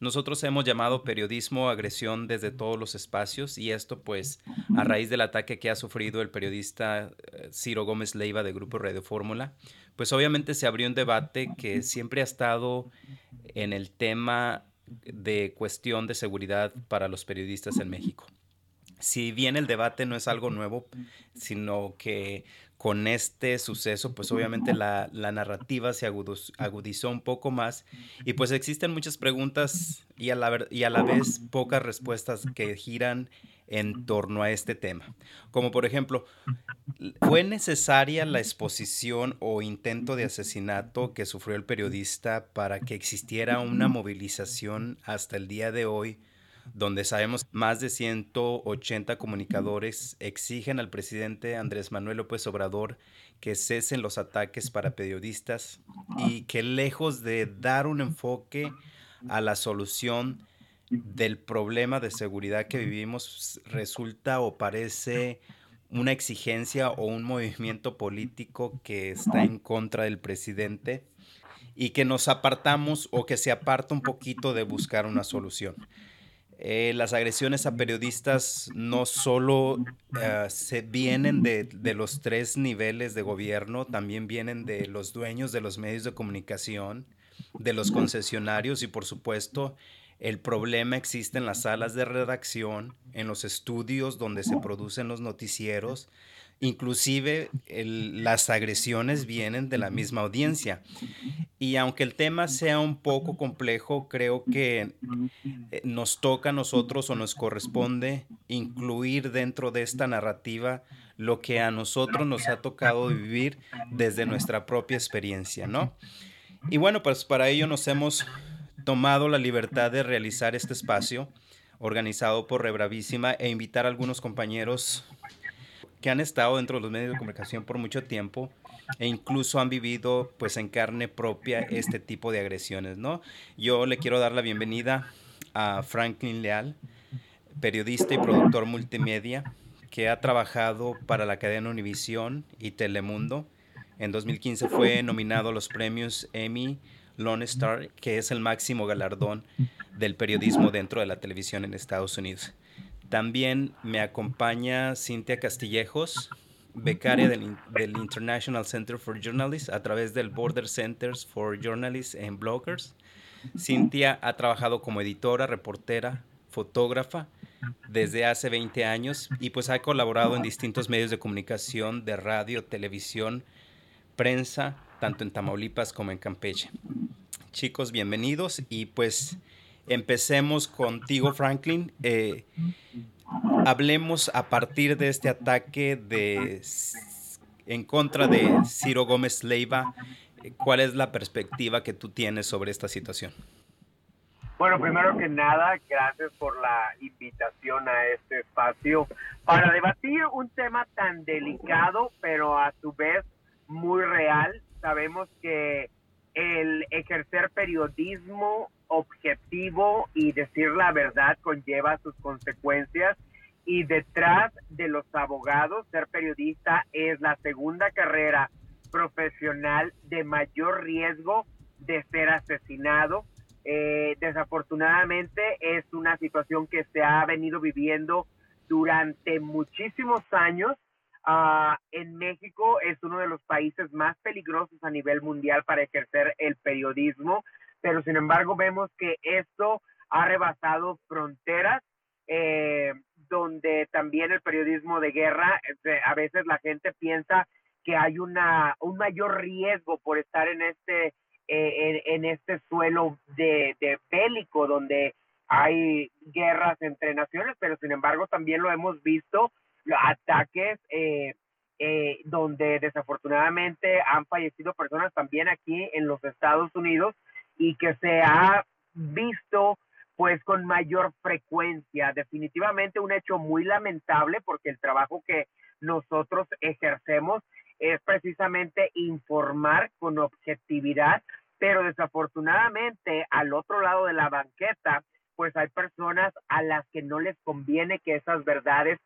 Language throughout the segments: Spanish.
nosotros hemos llamado periodismo agresión desde todos los espacios y esto pues a raíz del ataque que ha sufrido el periodista eh, Ciro Gómez Leiva de Grupo Radio Fórmula, pues obviamente se abrió un debate que siempre ha estado en el tema de cuestión de seguridad para los periodistas en México. Si bien el debate no es algo nuevo, sino que con este suceso, pues obviamente la, narrativa se agudizó un poco más y pues existen muchas preguntas y a, la, y a la vez pocas respuestas que giran en torno a este tema. Como por ejemplo, ¿fue necesaria la exposición o intento de asesinato que sufrió el periodista para que existiera una movilización hasta el día de hoy? Donde sabemos más de 180 comunicadores exigen al presidente Andrés Manuel López Obrador que cesen los ataques para periodistas y que lejos de dar un enfoque a la solución del problema de seguridad que vivimos resulta o parece una exigencia o un movimiento político que está en contra del presidente y que nos apartamos o que se aparta un poquito de buscar una solución. Eh, las agresiones a periodistas no solo eh, se vienen de, de, los tres niveles de gobierno, también vienen de los dueños de los medios de comunicación, de los concesionarios y por supuesto el problema existe en las salas de redacción, en los estudios donde se producen los noticieros, inclusive las agresiones vienen de la misma audiencia. Y aunque el tema sea un poco complejo, creo que eh, nos toca a nosotros o nos corresponde incluir dentro de esta narrativa lo que a nosotros nos ha tocado vivir desde nuestra propia experiencia, ¿no? Y bueno, pues para ello nos hemos tomado la libertad de realizar este espacio organizado por Rebravísima e invitar a algunos compañeros que han estado dentro de los medios de comunicación por mucho tiempo e incluso han vivido pues en carne propia este tipo de agresiones, ¿no? Yo le quiero dar la bienvenida a Franklin Leal, periodista y productor multimedia que ha trabajado para la cadena Univisión y Telemundo. En 2015 fue nominado a los premios Emmy Lone Star, que es el máximo galardón del periodismo dentro de la televisión en Estados Unidos. También me acompaña Cintia Castillejos, becaria del, International Center for Journalists a través del Border Centers for Journalists and Bloggers. Cintia ha trabajado como editora, reportera, fotógrafa desde hace 20 años y pues ha colaborado en distintos medios de comunicación de radio, televisión, prensa, tanto en Tamaulipas como en Campeche. Chicos, bienvenidos y pues empecemos contigo, Franklin. Eh, hablemos a partir de este ataque de, en contra de Ciro Gómez Leiva. ¿Cuál es la perspectiva que tú tienes sobre esta situación? Bueno, primero que nada, gracias por la invitación a este espacio para debatir un tema tan delicado, pero a su vez muy real sabemos que el ejercer periodismo objetivo y decir la verdad conlleva sus consecuencias y detrás de los abogados ser periodista es la segunda carrera profesional de mayor riesgo de ser asesinado. Eh, desafortunadamente es una situación que se ha venido viviendo durante muchísimos años Ah, en México es uno de los países más peligrosos a nivel mundial para ejercer el periodismo, pero sin embargo vemos que esto ha rebasado fronteras, eh, donde también el periodismo de guerra, este, a veces la gente piensa que hay una, un mayor riesgo por estar en este, eh, en, este suelo de, de bélico, donde hay guerras entre naciones, pero sin embargo también lo hemos visto ataques eh, eh, donde desafortunadamente han fallecido personas también aquí en los Estados Unidos y que se ha visto pues con mayor frecuencia. Definitivamente un hecho muy lamentable porque el trabajo que nosotros ejercemos es precisamente informar con objetividad, pero desafortunadamente al otro lado de la banqueta, pues hay personas a las que no les conviene que esas verdades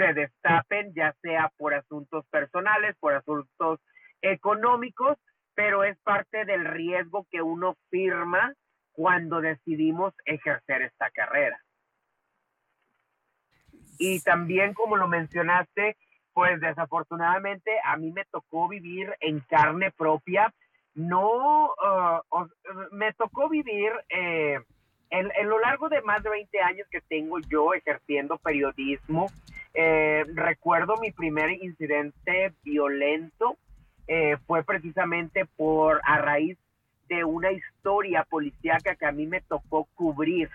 se destapen, ya sea por asuntos personales, por asuntos económicos, pero es parte del riesgo que uno firma cuando decidimos ejercer esta carrera. Y también, como lo mencionaste, pues desafortunadamente a mí me tocó vivir en carne propia. No, uh, me tocó vivir eh, en, lo largo de más de 20 años que tengo yo ejerciendo periodismo. Eh, recuerdo mi primer incidente violento eh, fue precisamente por a raíz de una historia policíaca que a mí me tocó cubrir.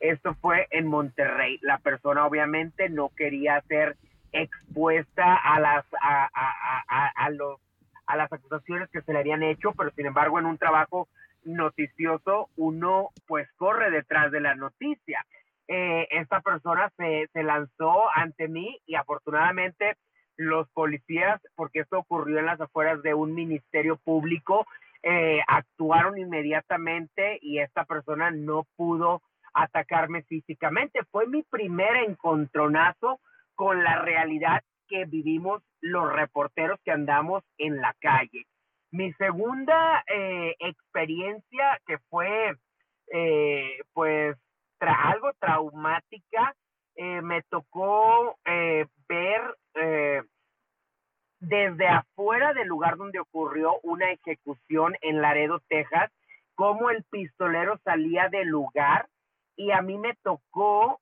Esto fue en Monterrey. La persona obviamente no quería ser expuesta a las a, a, a, los a las acusaciones que se le habían hecho, pero sin embargo en un trabajo noticioso uno pues corre detrás de la noticia. Eh, esta persona se, se lanzó ante mí y afortunadamente los policías, porque esto ocurrió en las afueras de un ministerio público, eh, actuaron inmediatamente y esta persona no pudo atacarme físicamente. Fue mi primer encontronazo con la realidad que vivimos los reporteros que andamos en la calle. Mi segunda eh, experiencia que fue pues algo traumática, eh, me tocó ver desde afuera del lugar donde ocurrió una ejecución en Laredo, Texas, cómo el pistolero salía del lugar y a mí me tocó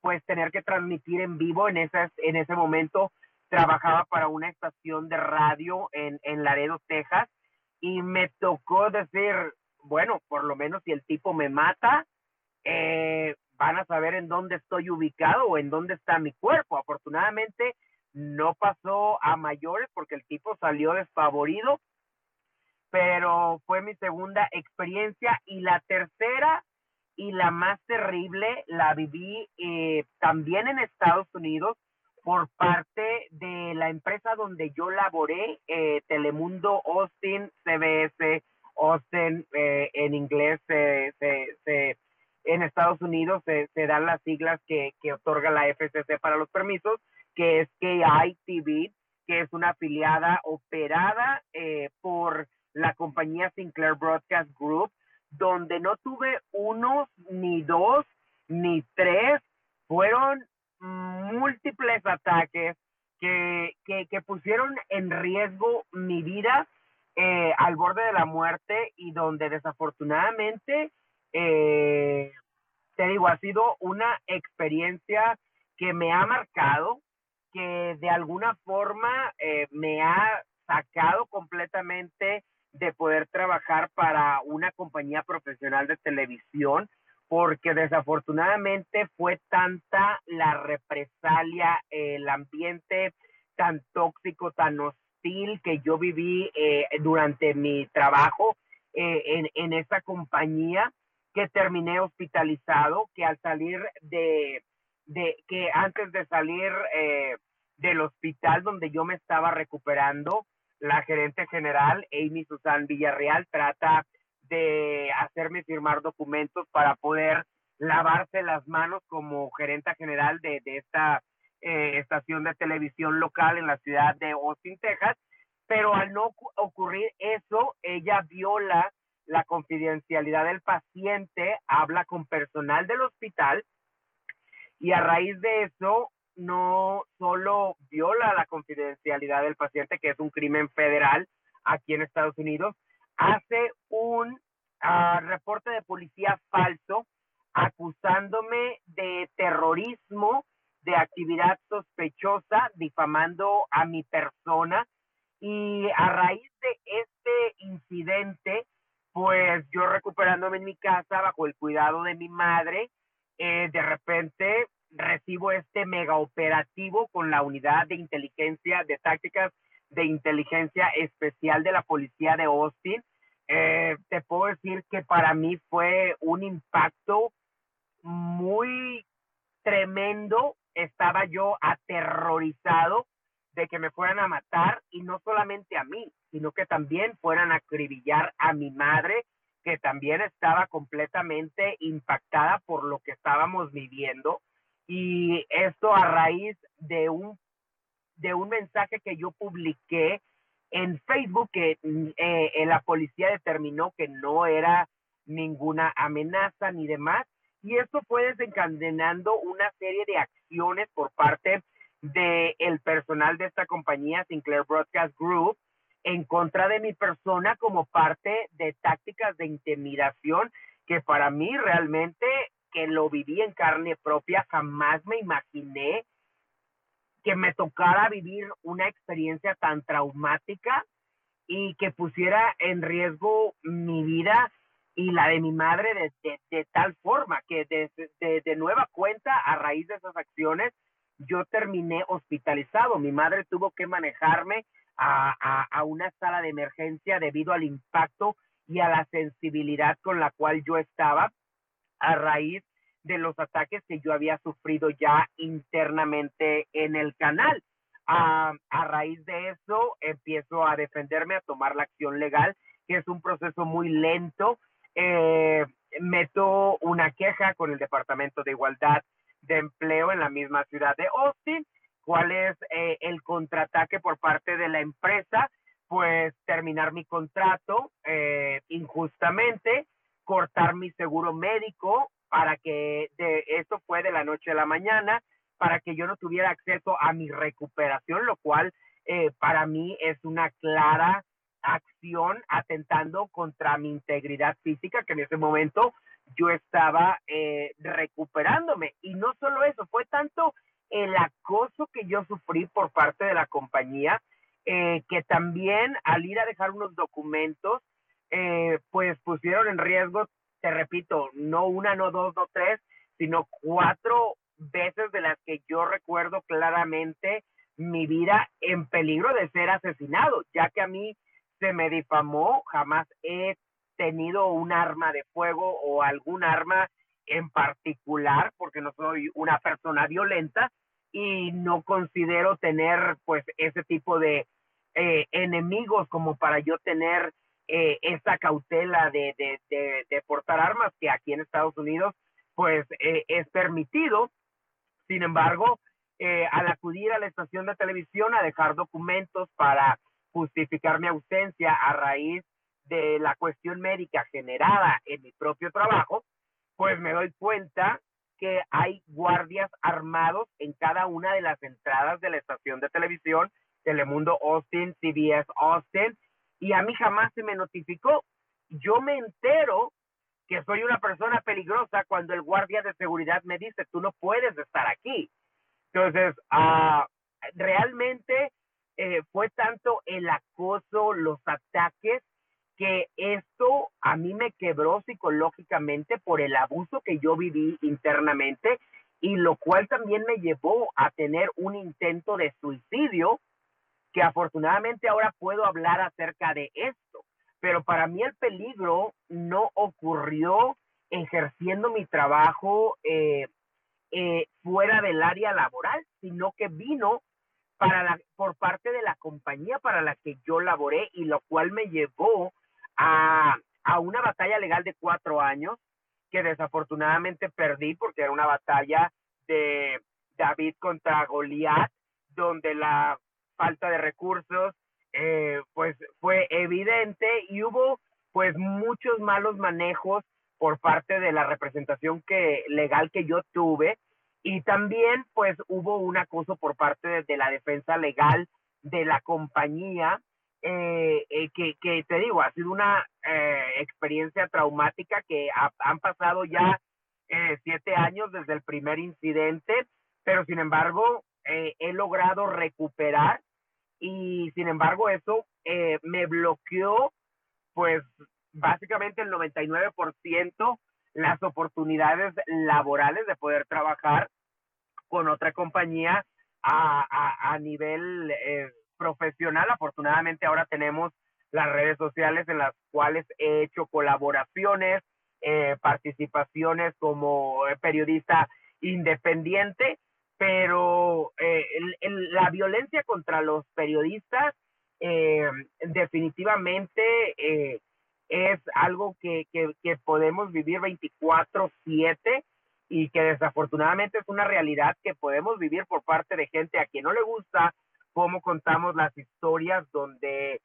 pues tener que transmitir en vivo en, esas, en ese momento. Trabajaba para una estación de radio en, en Laredo, Texas, y me tocó decir, bueno, por lo menos si el tipo me mata, eh, van a saber en dónde estoy ubicado o en dónde está mi cuerpo. Afortunadamente no pasó a mayores porque el tipo salió desfavorido, pero fue mi segunda experiencia y la tercera y la más terrible la viví eh, también en Estados Unidos por parte de la empresa donde yo laboré, eh, Telemundo Austin, CBS, Austin, en inglés, en Estados Unidos se, dan las siglas que, otorga la FCC para los permisos, que es KITV, que es una afiliada operada eh, por la compañía Sinclair Broadcast Group, donde no tuve unos, ni dos, ni tres, fueron múltiples ataques que, que, pusieron en riesgo mi vida eh, al borde de la muerte y donde desafortunadamente, eh, te digo, ha sido una experiencia que me ha marcado, que de alguna forma eh, me ha sacado completamente de poder trabajar para una compañía profesional de televisión porque desafortunadamente fue tanta la represalia, el ambiente tan tóxico, tan hostil que yo viví eh, durante mi trabajo eh, en, en esa compañía que terminé hospitalizado, que al salir de, que antes de salir eh, del hospital donde yo me estaba recuperando, la gerente general, Amy Susan Villarreal, trata de hacerme firmar documentos para poder lavarse las manos como gerenta general de, esta eh, estación de televisión local en la ciudad de Austin, Texas, pero al no ocurrir eso, ella viola la confidencialidad del paciente, habla con personal del hospital y a raíz de eso no solo viola la confidencialidad del paciente, que es un crimen federal aquí en Estados Unidos, hace un ah, reporte de policía falso acusándome de terrorismo, de actividad sospechosa, difamando a mi persona. Y a raíz de este incidente, pues yo recuperándome en mi casa bajo el cuidado de mi madre, eh, de repente recibo este mega operativo con la unidad de inteligencia, de tácticas de inteligencia especial de la policía de Austin. Eh, te puedo decir que para mí fue un impacto muy tremendo. Estaba yo aterrorizado de que me fueran a matar y no solamente a mí, sino que también fueran a acribillar a mi madre, que también estaba completamente impactada por lo que estábamos viviendo. Y esto a raíz de un de un mensaje que yo publiqué en Facebook que mm, eh, la policía determinó que no era ninguna amenaza ni demás. Y esto fue desencadenando una serie de acciones por parte del el personal de esta compañía, Sinclair Broadcast Group, en contra de mi persona como parte de tácticas de intimidación que para mí realmente que lo viví en carne propia, jamás me imaginé que me tocara vivir una experiencia tan traumática y que pusiera en riesgo mi vida y la de mi madre de, tal forma que de, de, nueva cuenta, a raíz de esas acciones, yo terminé hospitalizado. Mi madre tuvo que manejarme a, a, una sala de emergencia debido al impacto y a la sensibilidad con la cual yo estaba a raíz de los ataques que yo había sufrido ya internamente en el canal. A, a, raíz de eso empiezo a defenderme, a tomar la acción legal, que es un proceso muy lento. Eh, meto una queja con el Departamento de Igualdad de Empleo en la misma ciudad de Austin. ¿Cuál es eh, el contraataque por parte de la empresa? Pues terminar mi contrato eh, injustamente, cortar mi seguro médico, para que de, esto fue de la noche a la mañana, para que yo no tuviera acceso a mi recuperación, lo cual eh, para mí es una clara acción atentando contra mi integridad física, que en ese momento yo estaba eh, recuperándome. Y no solo eso, fue tanto el acoso que yo sufrí por parte de la compañía, eh, que también al ir a dejar unos documentos, pues pusieron en riesgo te repito, no una, no dos, no tres, sino cuatro veces de las que yo recuerdo claramente mi vida en peligro de ser asesinado, ya que a mí se me difamó, jamás he tenido un arma de fuego o algún arma en particular, porque no soy una persona violenta y no considero tener pues ese tipo de eh, enemigos como para yo tener eh, esa cautela de, de, portar armas que aquí en Estados Unidos pues eh, es permitido. Sin embargo, eh, al acudir a la estación de televisión a dejar documentos para justificar mi ausencia a raíz de la cuestión médica generada en mi propio trabajo, pues me doy cuenta que hay guardias armados en cada una de las entradas de la estación de televisión Telemundo Austin, CBS Austin, y a mí jamás se me notificó. Yo me entero que soy una persona peligrosa cuando el guardia de seguridad me dice, tú no puedes estar aquí. Entonces, ah, realmente eh, fue tanto el acoso, los ataques, que esto a mí me quebró psicológicamente por el abuso que yo viví internamente y lo cual también me llevó a tener un intento de suicidio que afortunadamente ahora puedo hablar acerca de esto, pero para mí el peligro no ocurrió ejerciendo mi trabajo eh, eh, fuera del área laboral, sino que vino para por parte de la compañía para la que yo laboré y lo cual me llevó a, a una batalla legal de cuatro años que desafortunadamente perdí porque era una batalla de David contra Goliat, donde la falta de recursos, eh, pues fue evidente y hubo pues muchos malos manejos por parte de la representación que legal que yo tuve. Y también pues hubo un acoso por parte de, la defensa legal de la compañía eh, eh, que, te digo ha sido una experiencia traumática que han pasado ya siete años desde el primer incidente pero sin embargo he logrado recuperar y sin embargo eso eh, me bloqueó pues básicamente el 99% las oportunidades laborales de poder trabajar con otra compañía a, a, nivel eh, profesional. Afortunadamente ahora tenemos las redes sociales en las cuales he hecho colaboraciones, eh, participaciones como periodista independiente pero eh, la violencia contra los periodistas eh, definitivamente eh, es algo que, que, podemos vivir 24/7 y que desafortunadamente es una realidad que podemos vivir por parte de gente a quien no le gusta cómo contamos las historias donde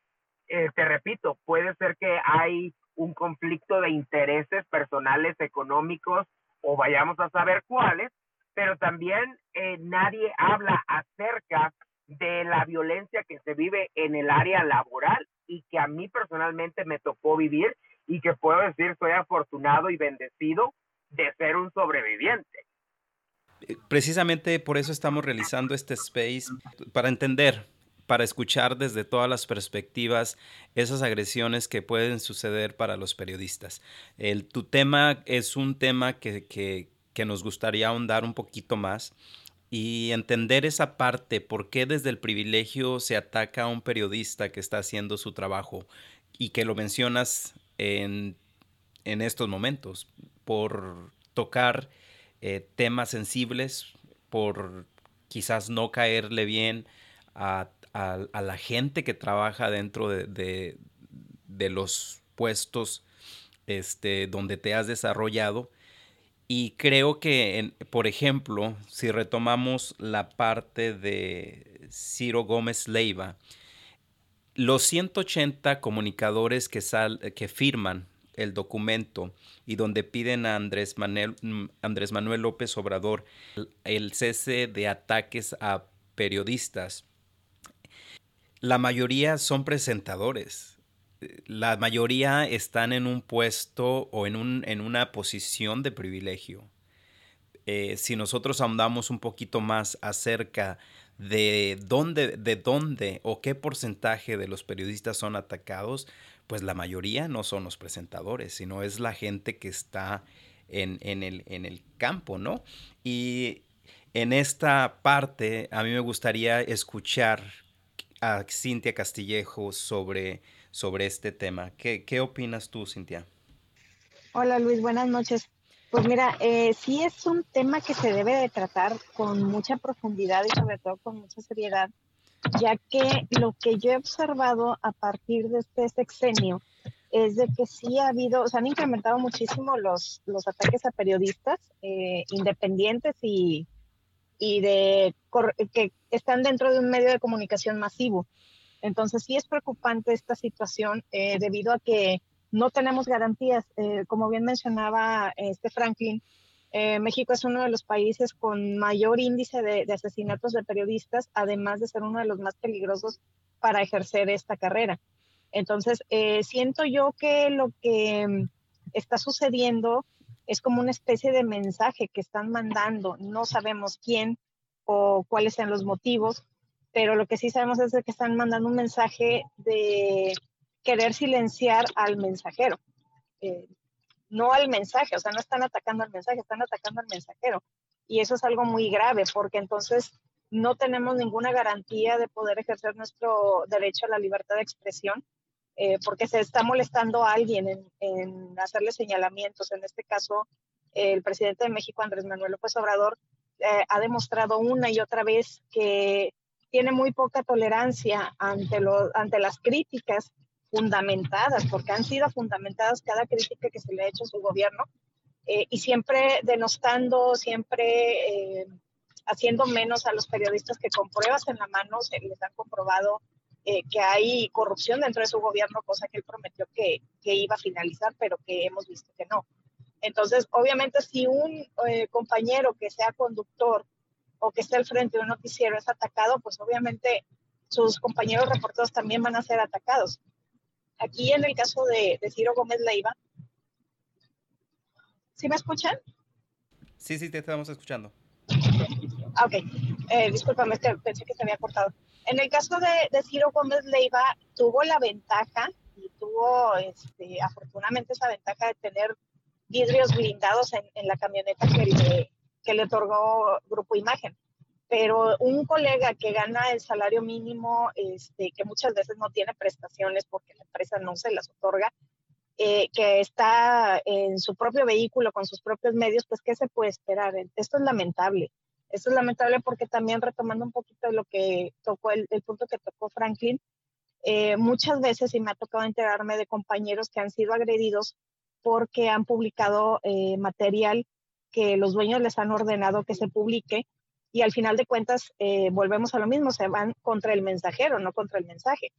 te repito, puede ser que hay un conflicto de intereses personales, económicos, o vayamos a saber cuáles, pero también eh, nadie habla acerca de la violencia que se vive en el área laboral y que a mí personalmente me tocó vivir y que puedo decir soy afortunado y bendecido de ser un sobreviviente. Eh, precisamente por eso estamos realizando este space, para entender, para escuchar desde todas las perspectivas esas agresiones que pueden suceder para los periodistas. El, tu tema es un tema que, que, que nos gustaría ahondar un poquito más y entender esa parte, por qué desde el privilegio se ataca a un periodista que está haciendo su trabajo y que lo mencionas en, en estos momentos, por tocar eh, temas sensibles, por quizás no caerle bien a, la gente que trabaja dentro de, de, los puestos este, donde te has desarrollado. Y creo que, por ejemplo, si retomamos la parte de Ciro Gómez Leiva, los 180 comunicadores que, sal, que firman el documento y donde piden a Andrés Manuel, mm, Andrés Manuel López Obrador el cese de ataques a periodistas, la mayoría son presentadores. La mayoría están en un puesto o en, un, en una posición de privilegio. Eh, si nosotros ahondamos un poquito más acerca de dónde, de dónde o qué porcentaje de los periodistas son atacados, pues la mayoría no son los presentadores, sino es la gente que está en, el, en el campo, ¿no? Y en esta parte a mí me gustaría escuchar a Cintia Castillejo sobre, sobre este tema. ¿Qué, ¿Qué opinas tú, Cintia? Hola Luis, buenas noches. Pues mira, eh, sí es un tema que se debe de tratar con mucha profundidad y sobre todo con mucha seriedad, ya que lo que yo he observado a partir de este sexenio es de que sí ha habido, se han incrementado muchísimo los, los ataques a periodistas eh, independientes y, y de que están dentro de un medio de comunicación masivo. Entonces sí es preocupante esta situación eh, debido a que no tenemos garantías. Eh, como bien mencionaba este Franklin, eh, México es uno de los países con mayor índice de, asesinatos de periodistas, además de ser uno de los más peligrosos para ejercer esta carrera. Entonces, eh, siento yo que lo que está sucediendo es como una especie de mensaje que están mandando. No sabemos quién o cuáles sean los motivos, pero lo que sí sabemos es que están mandando un mensaje de querer silenciar al mensajero. Eh, no al mensaje, o sea, no están atacando al mensaje, están atacando al mensajero. Y eso es algo muy grave, porque entonces no tenemos ninguna garantía de poder ejercer nuestro derecho a la libertad de expresión, eh, porque se está molestando a alguien en, hacerle señalamientos. En este caso, el presidente de México, Andrés Manuel López Obrador, eh, ha demostrado una y otra vez que tiene muy poca tolerancia ante, ante las críticas fundamentadas, porque han sido fundamentadas cada crítica que se le ha hecho a su gobierno, eh, y siempre denostando, siempre eh, haciendo menos a los periodistas que con pruebas en la mano se les han comprobado eh, que hay corrupción dentro de su gobierno, cosa que él prometió que, que, iba a finalizar, pero que hemos visto que no. Entonces, obviamente, si un compañero que sea conductor o que esté al frente de un noticiero es atacado, pues obviamente sus compañeros reporteros también van a ser atacados. Aquí en el caso de, Ciro Gómez Leiva, ¿sí me escuchan? Sí, sí, te estamos escuchando. Ah, ok, eh, discúlpame, pensé que se había cortado. En el caso de, Ciro Gómez Leiva, tuvo la ventaja y tuvo este, afortunadamente esa ventaja de tener vidrios blindados en, la camioneta que le, que le otorgó Grupo Imagen pero un colega que gana el salario mínimo, este, que muchas veces no tiene prestaciones porque la empresa no se las otorga, eh, que está en su propio vehículo con sus propios medios, pues ¿qué se puede esperar? Esto es lamentable. Esto es lamentable porque también retomando un poquito de lo que tocó, el, punto que tocó Franklin, eh, muchas veces, y me ha tocado enterarme de compañeros que han sido agredidos porque han publicado eh, material que los dueños les han ordenado que se publique y al final de cuentas eh, volvemos a lo mismo, se van contra el mensajero, no contra el mensaje.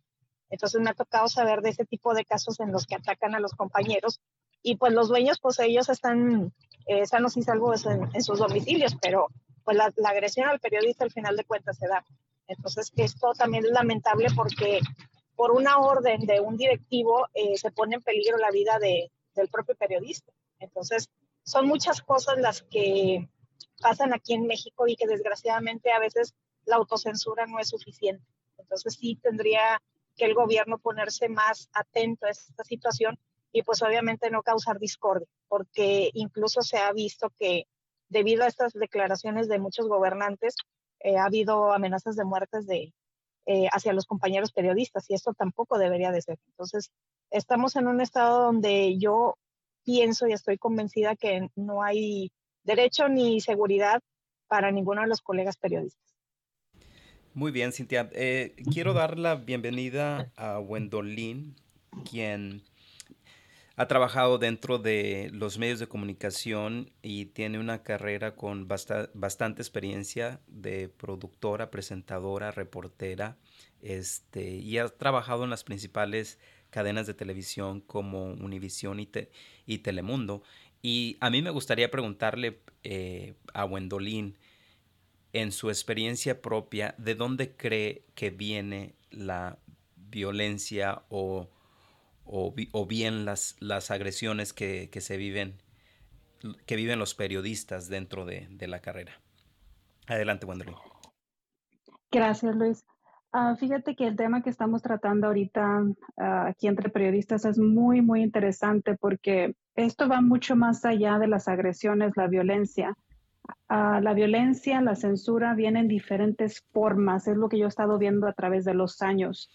Entonces me ha tocado saber de ese tipo de casos en los que atacan a los compañeros y pues los dueños, pues ellos están eh, sanos y salvos en, sus domicilios, pero pues la, agresión al periodista al final de cuentas se da. Entonces esto también es lamentable porque por una orden de un directivo eh, se pone en peligro la vida de, del propio periodista. Entonces son muchas cosas las que pasan aquí en México y que desgraciadamente a veces la autocensura no es suficiente. Entonces sí tendría que el gobierno ponerse más atento a esta situación y pues obviamente no causar discordia, porque incluso se ha visto que debido a estas declaraciones de muchos gobernantes, eh, ha habido amenazas de muertes de, eh, hacia los compañeros periodistas y esto tampoco debería de ser. Entonces, estamos en un estado donde yo pienso y estoy convencida que no hay derecho ni seguridad para ninguno de los colegas periodistas. Muy bien, Cintia. Eh, quiero dar la bienvenida a Wendolin, quien ha trabajado dentro de los medios de comunicación y tiene una carrera con bastante experiencia de productora, presentadora, reportera, este, y ha trabajado en las principales cadenas de televisión como Univisión y, y Telemundo. Y a mí me gustaría preguntarle eh, a Wendolin, en su experiencia propia, ¿de dónde cree que viene la violencia o o, bien las, las agresiones que, se viven, que viven los periodistas dentro de, la carrera. Adelante, Wendelin. Gracias, Luis. Ah, fíjate que el tema que estamos tratando ahorita ah, aquí entre periodistas es muy, muy interesante porque esto va mucho más allá de las agresiones, la violencia. Ah, la violencia, la censura viene en diferentes formas, es lo que yo he estado viendo a través de los años.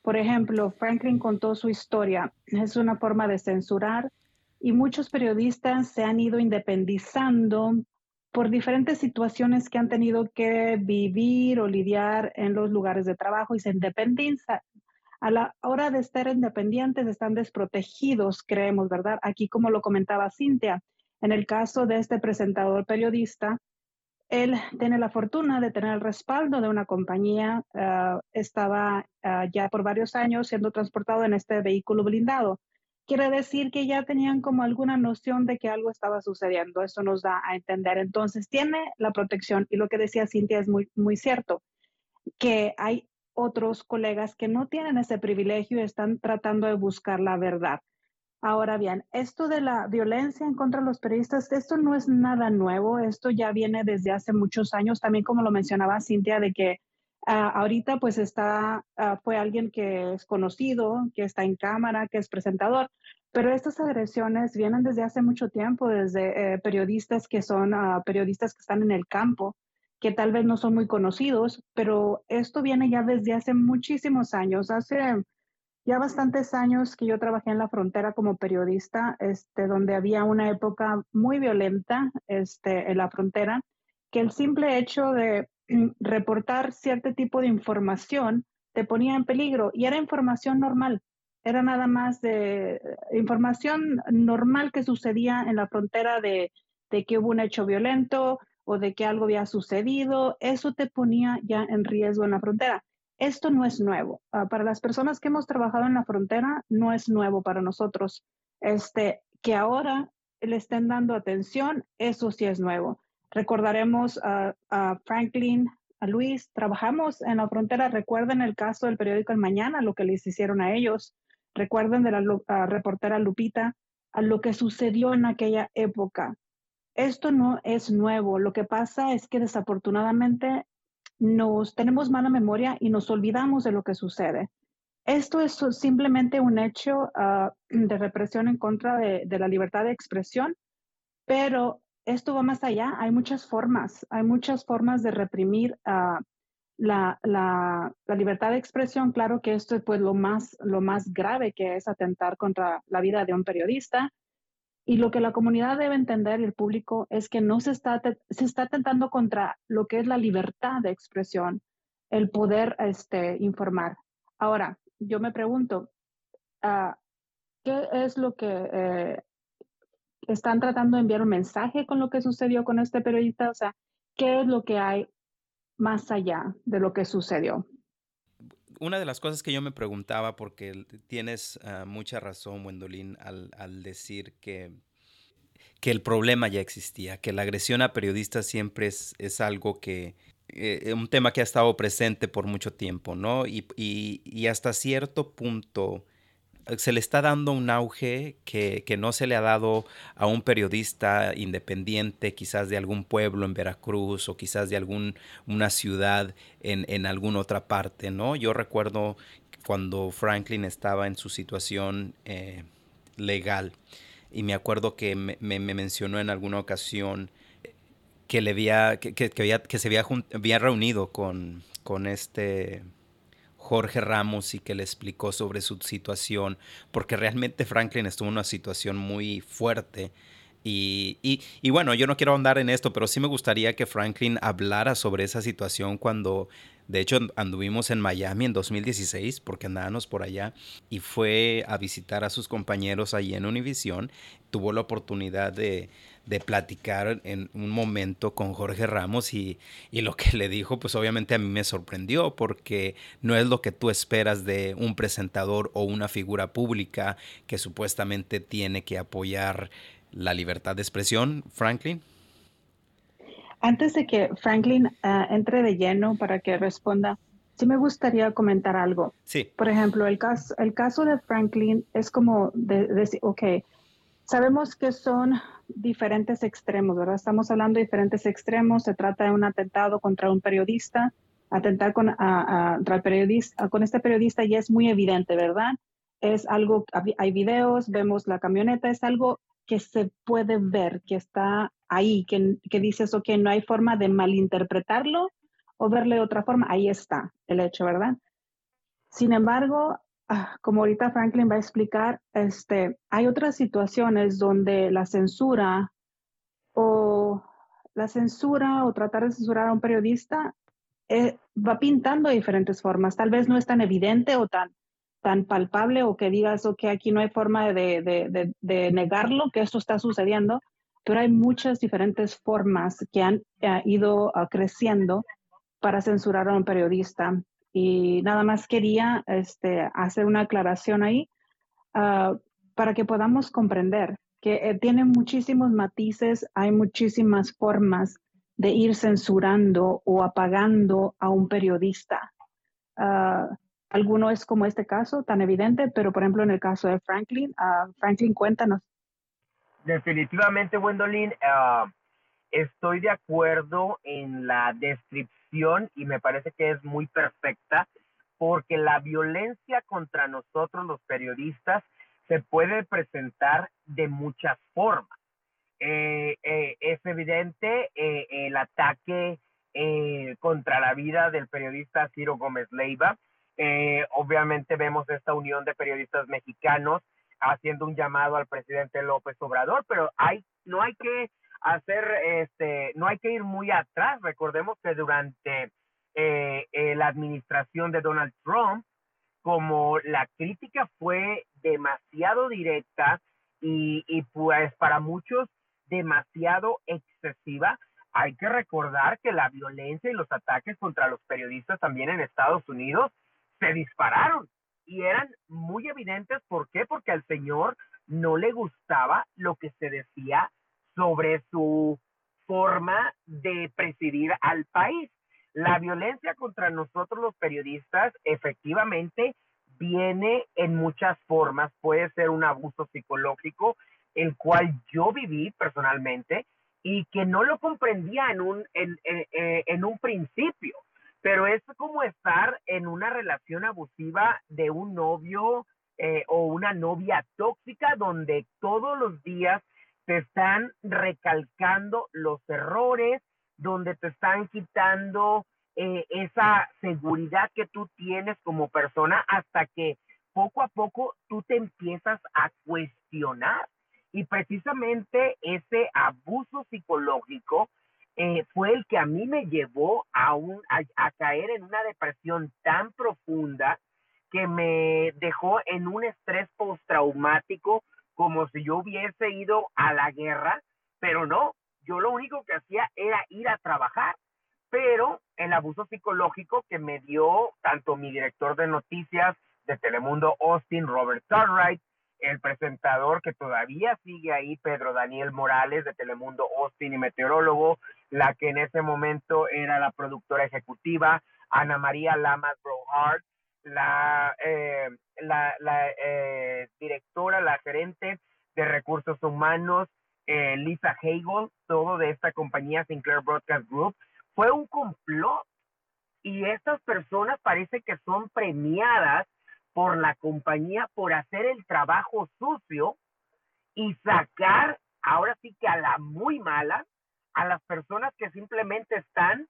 Por ejemplo, Franklin contó su historia. Es una forma de censurar y muchos periodistas se han ido independizando por diferentes situaciones que han tenido que vivir o lidiar en los lugares de trabajo y se independizan. A la hora de estar independientes están desprotegidos, creemos, ¿verdad? Aquí, como lo comentaba Cintia, en el caso de este presentador periodista, él tiene la fortuna de tener el respaldo de una compañía. Ah, estaba ah, ya por varios años siendo transportado en este vehículo blindado. Quiere decir que ya tenían como alguna noción de que algo estaba sucediendo. Eso nos da a entender. Entonces, tiene la protección. Y lo que decía Cintia es muy, muy cierto, que hay otros colegas que no tienen ese privilegio y están tratando de buscar la verdad. Ahora bien, esto de la violencia en contra de los periodistas, esto no es nada nuevo, esto ya viene desde hace muchos años, también como lo mencionaba Cintia, de que ah, ahorita pues está, ah, fue alguien que es conocido, que está en cámara, que es presentador, pero estas agresiones vienen desde hace mucho tiempo, desde eh, periodistas que son ah, periodistas que están en el campo, que tal vez no son muy conocidos, pero esto viene ya desde hace muchísimos años, hace ya bastantes años que yo trabajé en la frontera como periodista, este, donde había una época muy violenta este, en la frontera, que el simple hecho de reportar cierto tipo de información te ponía en peligro y era información normal, era nada más de información normal que sucedía en la frontera de, de que hubo un hecho violento o de que algo había sucedido, eso te ponía ya en riesgo en la frontera. Esto no es nuevo. Ah, para las personas que hemos trabajado en la frontera, no es nuevo para nosotros. Este, que ahora le estén dando atención, eso sí es nuevo. Recordaremos a, Franklin, a Luis, trabajamos en la frontera. Recuerden el caso del periódico El Mañana, lo que les hicieron a ellos. Recuerden de la reportera Lupita, a lo que sucedió en aquella época. Esto no es nuevo. Lo que pasa es que desafortunadamente nos tenemos mala memoria y nos olvidamos de lo que sucede. Esto es simplemente un hecho ah, de represión en contra de, la libertad de expresión, pero esto va más allá. Hay muchas formas, hay muchas formas de reprimir ah, la, libertad de expresión. Claro que esto es pues, lo, más, lo más grave que es atentar contra la vida de un periodista, y lo que la comunidad debe entender, el público, es que no se está, se está atentando contra lo que es la libertad de expresión, el poder este, informar. Ahora, yo me pregunto, uh, ¿qué es lo que eh, están tratando de enviar un mensaje con lo que sucedió con este periodista? O sea, ¿qué es lo que hay más allá de lo que sucedió? una de las cosas que yo me preguntaba, porque tienes ah, mucha razón, Wendolin, al, al decir que, que el problema ya existía, que la agresión a periodistas siempre es, es algo que, eh, un tema que ha estado presente por mucho tiempo, ¿no? Y, y, y hasta cierto punto se le está dando un auge que, no se le ha dado a un periodista independiente, quizás de algún pueblo en Veracruz o quizás de alguna ciudad en, en alguna otra parte, ¿no? Yo recuerdo cuando Franklin estaba en su situación eh, legal y me acuerdo que me, mencionó en alguna ocasión que le había, que, que, se había, había reunido con, con este Jorge Ramos y que le explicó sobre su situación, porque realmente Franklin estuvo en una situación muy fuerte. Y, y, bueno, yo no quiero andar en esto, pero sí me gustaría que Franklin hablara sobre esa situación cuando, de hecho, anduvimos en Miami en 2016, porque andábamos por allá, y fue a visitar a sus compañeros allí en Univision. Tuvo la oportunidad de, de platicar en un momento con Jorge Ramos y, lo que le dijo, pues obviamente a mí me sorprendió porque no es lo que tú esperas de un presentador o una figura pública que supuestamente tiene que apoyar la libertad de expresión, Franklin. Antes de que Franklin ah, entre de lleno para que responda, sí me gustaría comentar algo. Sí. Por ejemplo, el caso, el caso de Franklin es como decir, ok, sabemos que son diferentes extremos, ¿verdad? Estamos hablando de diferentes extremos. Se trata de un atentado contra un periodista, atentar con, contra el periodista, con este periodista y es muy evidente, ¿verdad? Es algo, hay videos, vemos la camioneta, es algo que se puede ver, que está ahí, que, que dices, ok, no hay forma de malinterpretarlo o verle de otra forma. Ahí está el hecho, ¿verdad? Sin embargo, como ahorita Franklin va a explicar, este, hay otras situaciones donde la censura o la censura o tratar de censurar a un periodista eh, va pintando de diferentes formas. Tal vez no es tan evidente o tan, tan palpable o que digas que aquí no hay forma de, de, de, negarlo, que esto está sucediendo, pero hay muchas diferentes formas que han eh, ido uh, creciendo para censurar a un periodista. Y nada más quería este, hacer una aclaración ahí ah, para que podamos comprender que eh, tiene muchísimos matices, hay muchísimas formas de ir censurando o apagando a un periodista. Uh, alguno es como este caso, tan evidente, pero por ejemplo en el caso de Franklin, uh, Franklin, cuéntanos. Definitivamente, Gwendolyn, estoy de acuerdo en la descripción y me parece que es muy perfecta porque la violencia contra nosotros los periodistas se puede presentar de muchas formas. Eh, eh, es evidente eh, el ataque contra la vida del periodista Ciro Gómez Leiva. obviamente vemos esta unión de periodistas mexicanos haciendo un llamado al presidente López Obrador, pero hay, no hay que hacer, este, no hay que ir muy atrás. Recordemos que durante eh, eh, la administración de Donald Trump, como la crítica fue demasiado directa y, y pues para muchos demasiado excesiva, hay que recordar que la violencia y los ataques contra los periodistas también en Estados Unidos se dispararon y eran muy evidentes. ¿Por qué? Porque al señor no le gustaba lo que se decía sobre su forma de presidir al país. La violencia contra nosotros los periodistas efectivamente viene en muchas formas. Puede ser un abuso psicológico, el cual yo viví personalmente y que no lo comprendía en un, en, en, un principio. Pero es como estar en una relación abusiva de un novio eh, o una novia tóxica donde todos los días te están recalcando los errores, donde te están quitando eh, esa seguridad que tú tienes como persona hasta que poco a poco tú te empiezas a cuestionar. Y precisamente ese abuso psicológico eh, fue el que a mí me llevó a, un, a caer en una depresión tan profunda que me dejó en un estrés postraumático como si yo hubiese ido a la guerra, pero no, yo lo único que hacía era ir a trabajar, pero el abuso psicológico que me dio tanto mi director de noticias de Telemundo Austin, Robert Cartwright, el presentador que todavía sigue ahí, Pedro Daniel Morales de Telemundo Austin y meteorólogo, la que en ese momento era la productora ejecutiva, Ana María Lamas Brohart, la, eh, la, la eh, directora, la gerente de recursos humanos, eh, Lisa Hagel, todo de esta compañía Sinclair Broadcast Group, fue un complot. Y estas personas parece que son premiadas por la compañía por hacer el trabajo sucio y sacar, ahora sí que a la muy mala, a las personas que simplemente están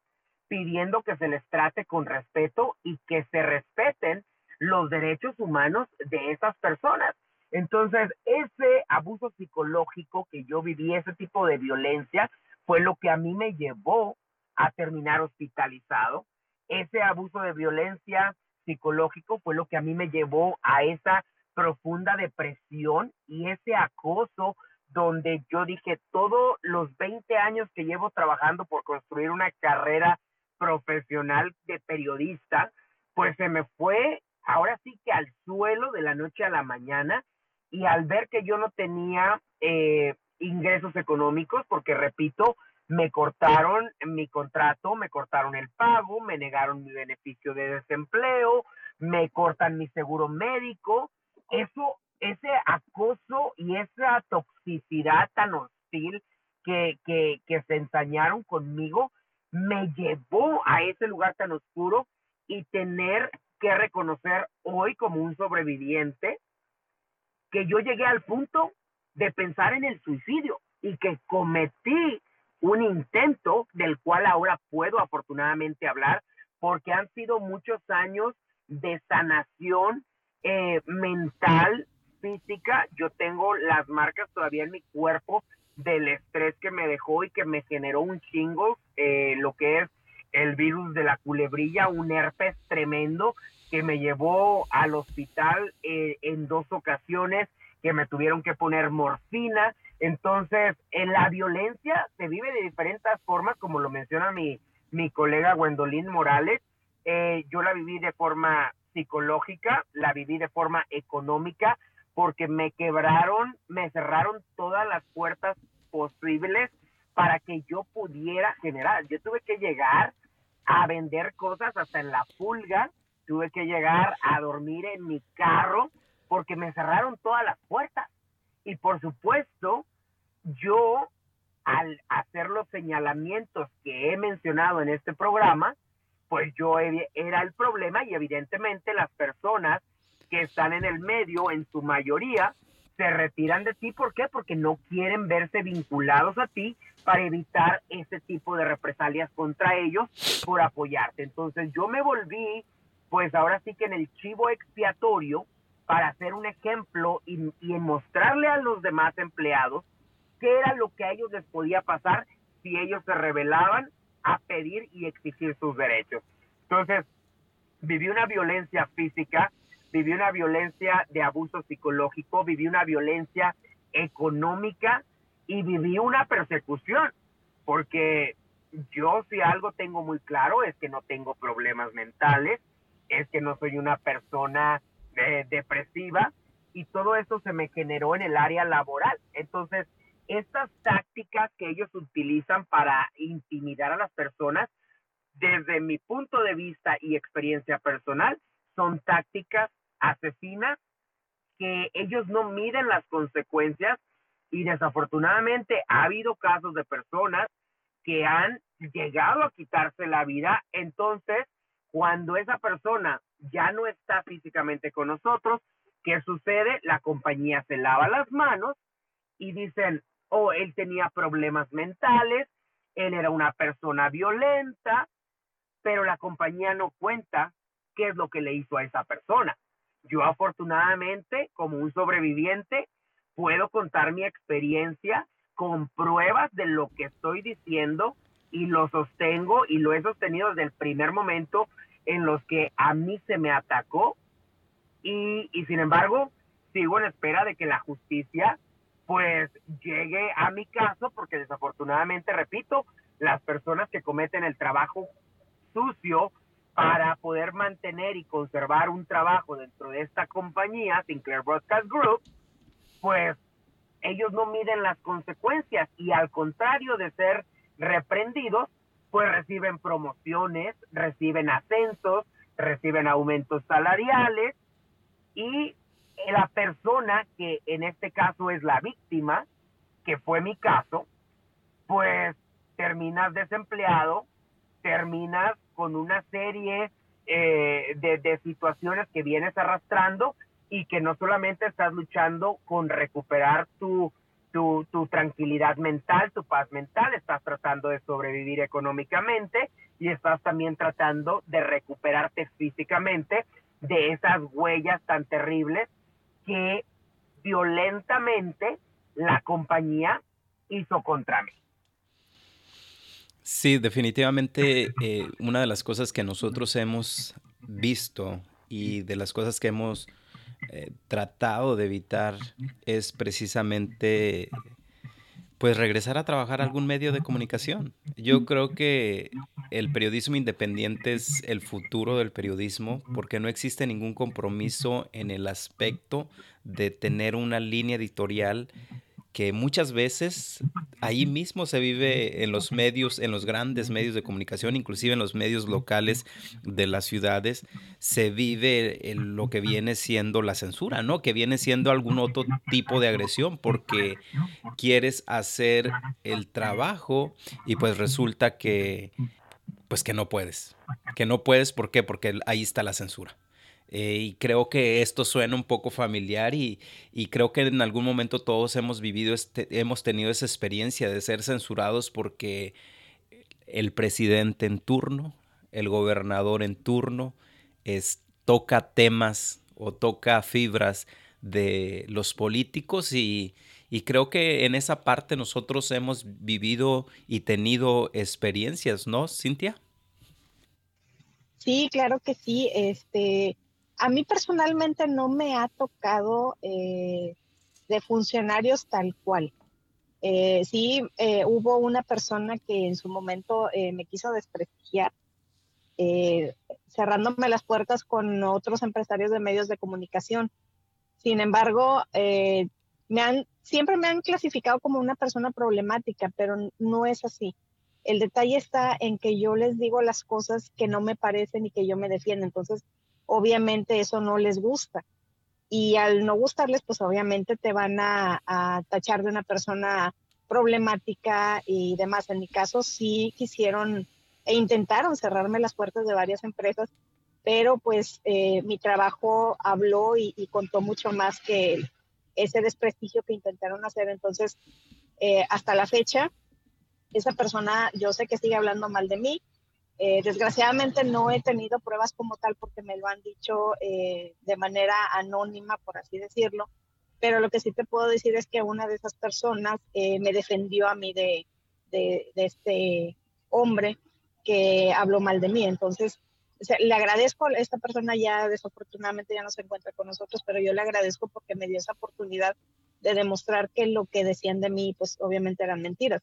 pidiendo que se les trate con respeto y que se respeten los derechos humanos de esas personas. Entonces, ese abuso psicológico que yo viví, ese tipo de violencia, fue lo que a mí me llevó a terminar hospitalizado. Ese abuso de violencia psicológico fue lo que a mí me llevó a esa profunda depresión y ese acoso donde yo dije, todos los 20 años que llevo trabajando por construir una carrera profesional de periodista, pues se me fue ahora sí que al suelo de la noche a la mañana y al ver que yo no tenía eh, ingresos económicos, porque repito, me cortaron mi contrato, me cortaron el pago, me negaron mi beneficio de desempleo, me cortan mi seguro médico, eso, ese acoso y esa toxicidad tan hostil que, que, que se ensañaron conmigo, me llevó a ese lugar tan oscuro y tener que reconocer hoy como un sobreviviente que yo llegué al punto de pensar en el suicidio y que cometí un intento del cual ahora puedo afortunadamente hablar porque han sido muchos años de sanación eh, mental, física. Yo tengo las marcas todavía en mi cuerpo del estrés que me dejó y que me generó un chingo, eh, lo que es el virus de la culebrilla, un herpes tremendo que me llevó al hospital eh, en dos ocasiones, que me tuvieron que poner morfina. Entonces, en la violencia se vive de diferentes formas, como lo menciona mi, mi colega Gwendolyn Morales. Eh, yo la viví de forma psicológica, la viví de forma económica, porque me quebraron, me cerraron todas las puertas posibles para que yo pudiera generar. Yo tuve que llegar a vender cosas hasta en la pulga, tuve que llegar a dormir en mi carro porque me cerraron todas las puertas. Y por supuesto, yo al hacer los señalamientos que he mencionado en este programa, pues yo era el problema y evidentemente las personas que están en el medio, en su mayoría, se retiran de ti. ¿Por qué? Porque no quieren verse vinculados a ti para evitar ese tipo de represalias contra ellos por apoyarte. Entonces yo me volví, pues ahora sí que en el chivo expiatorio para hacer un ejemplo y, mostrarle a los demás empleados qué era lo que a ellos les podía pasar si ellos se rebelaban a pedir y exigir sus derechos. Entonces, viví una violencia física, viví una violencia de abuso psicológico, viví una violencia económica y viví una persecución, porque yo si algo tengo muy claro es que no tengo problemas mentales, es que no soy una persona eh, depresiva y todo eso se me generó en el área laboral. Entonces, estas tácticas que ellos utilizan para intimidar a las personas, desde mi punto de vista y experiencia personal, son tácticas asesinas que ellos no miden las consecuencias y desafortunadamente ha habido casos de personas que han llegado a quitarse la vida. Entonces, cuando esa persona ya no está físicamente con nosotros, ¿qué sucede? La compañía se lava las manos y dicen, oh, él tenía problemas mentales, él era una persona violenta, pero la compañía no cuenta qué es lo que le hizo a esa persona. Yo afortunadamente, como un sobreviviente, puedo contar mi experiencia con pruebas de lo que estoy diciendo y lo sostengo y lo he sostenido desde el primer momento en los que a mí se me atacó. Y, y sin embargo sigo en espera de que la justicia pues llegue a mi caso porque desafortunadamente, repito, las personas que cometen el trabajo sucio para poder mantener y conservar un trabajo dentro de esta compañía, Sinclair Broadcast Group, pues ellos no miden las consecuencias y al contrario de ser reprendidos, pues reciben promociones, reciben ascensos, reciben aumentos salariales y la persona que en este caso es la víctima, que fue mi caso, pues terminas desempleado, terminas con una serie eh, de, situaciones que vienes arrastrando y que no solamente estás luchando con recuperar tu, tu, tu, tranquilidad mental, tu paz mental, estás tratando de sobrevivir económicamente y estás también tratando de recuperarte físicamente de esas huellas tan terribles que violentamente la compañía hizo contra mí. Sí, definitivamente eh, una de las cosas que nosotros hemos visto y de las cosas que hemos eh, tratado de evitar es precisamente pues regresar a trabajar a algún medio de comunicación. Yo creo que el periodismo independiente es el futuro del periodismo porque no existe ningún compromiso en el aspecto de tener una línea editorial que muchas veces ahí mismo se vive en los medios, en los grandes medios de comunicación, inclusive en los medios locales de las ciudades, se vive lo que viene siendo la censura, ¿no? Que viene siendo algún otro tipo de agresión porque quieres hacer el trabajo y pues resulta que pues que no puedes. Que no puedes, ¿por qué? Porque ahí está la censura. Eh, y creo que esto suena un poco familiar y, creo que en algún momento todos hemos vivido, este, hemos tenido esa experiencia de ser censurados porque el presidente en turno, el gobernador en turno, es, toca temas o toca fibras de los políticos y, y creo que en esa parte nosotros hemos vivido y tenido experiencias, ¿no, Cintia? Sí, claro que sí. Este, a mí personalmente no me ha tocado eh, de funcionarios tal cual. Eh, sí, eh, hubo una persona que en su momento me quiso desprestigiar, cerrándome las puertas con otros empresarios de medios de comunicación. Sin embargo, me han, siempre me han clasificado como una persona problemática, pero no es así. El detalle está en que yo les digo las cosas que no me parecen y que yo me defiendo. Entonces, obviamente eso no les gusta. Y al no gustarles, pues obviamente te van a, tachar de una persona problemática y demás. En mi caso sí quisieron e intentaron cerrarme las puertas de varias empresas, pero pues eh, mi trabajo habló y, contó mucho más que ese desprestigio que intentaron hacer. Entonces, eh, hasta la fecha, esa persona yo sé que sigue hablando mal de mí, eh, desgraciadamente no he tenido pruebas como tal porque me lo han dicho eh, de manera anónima, por así decirlo, pero lo que sí te puedo decir es que una de esas personas eh, me defendió a mí de, de, este hombre que habló mal de mí. Entonces, le agradezco, esta persona ya desafortunadamente ya no se encuentra con nosotros, pero yo le agradezco porque me dio esa oportunidad de demostrar que lo que decían de mí, pues obviamente eran mentiras.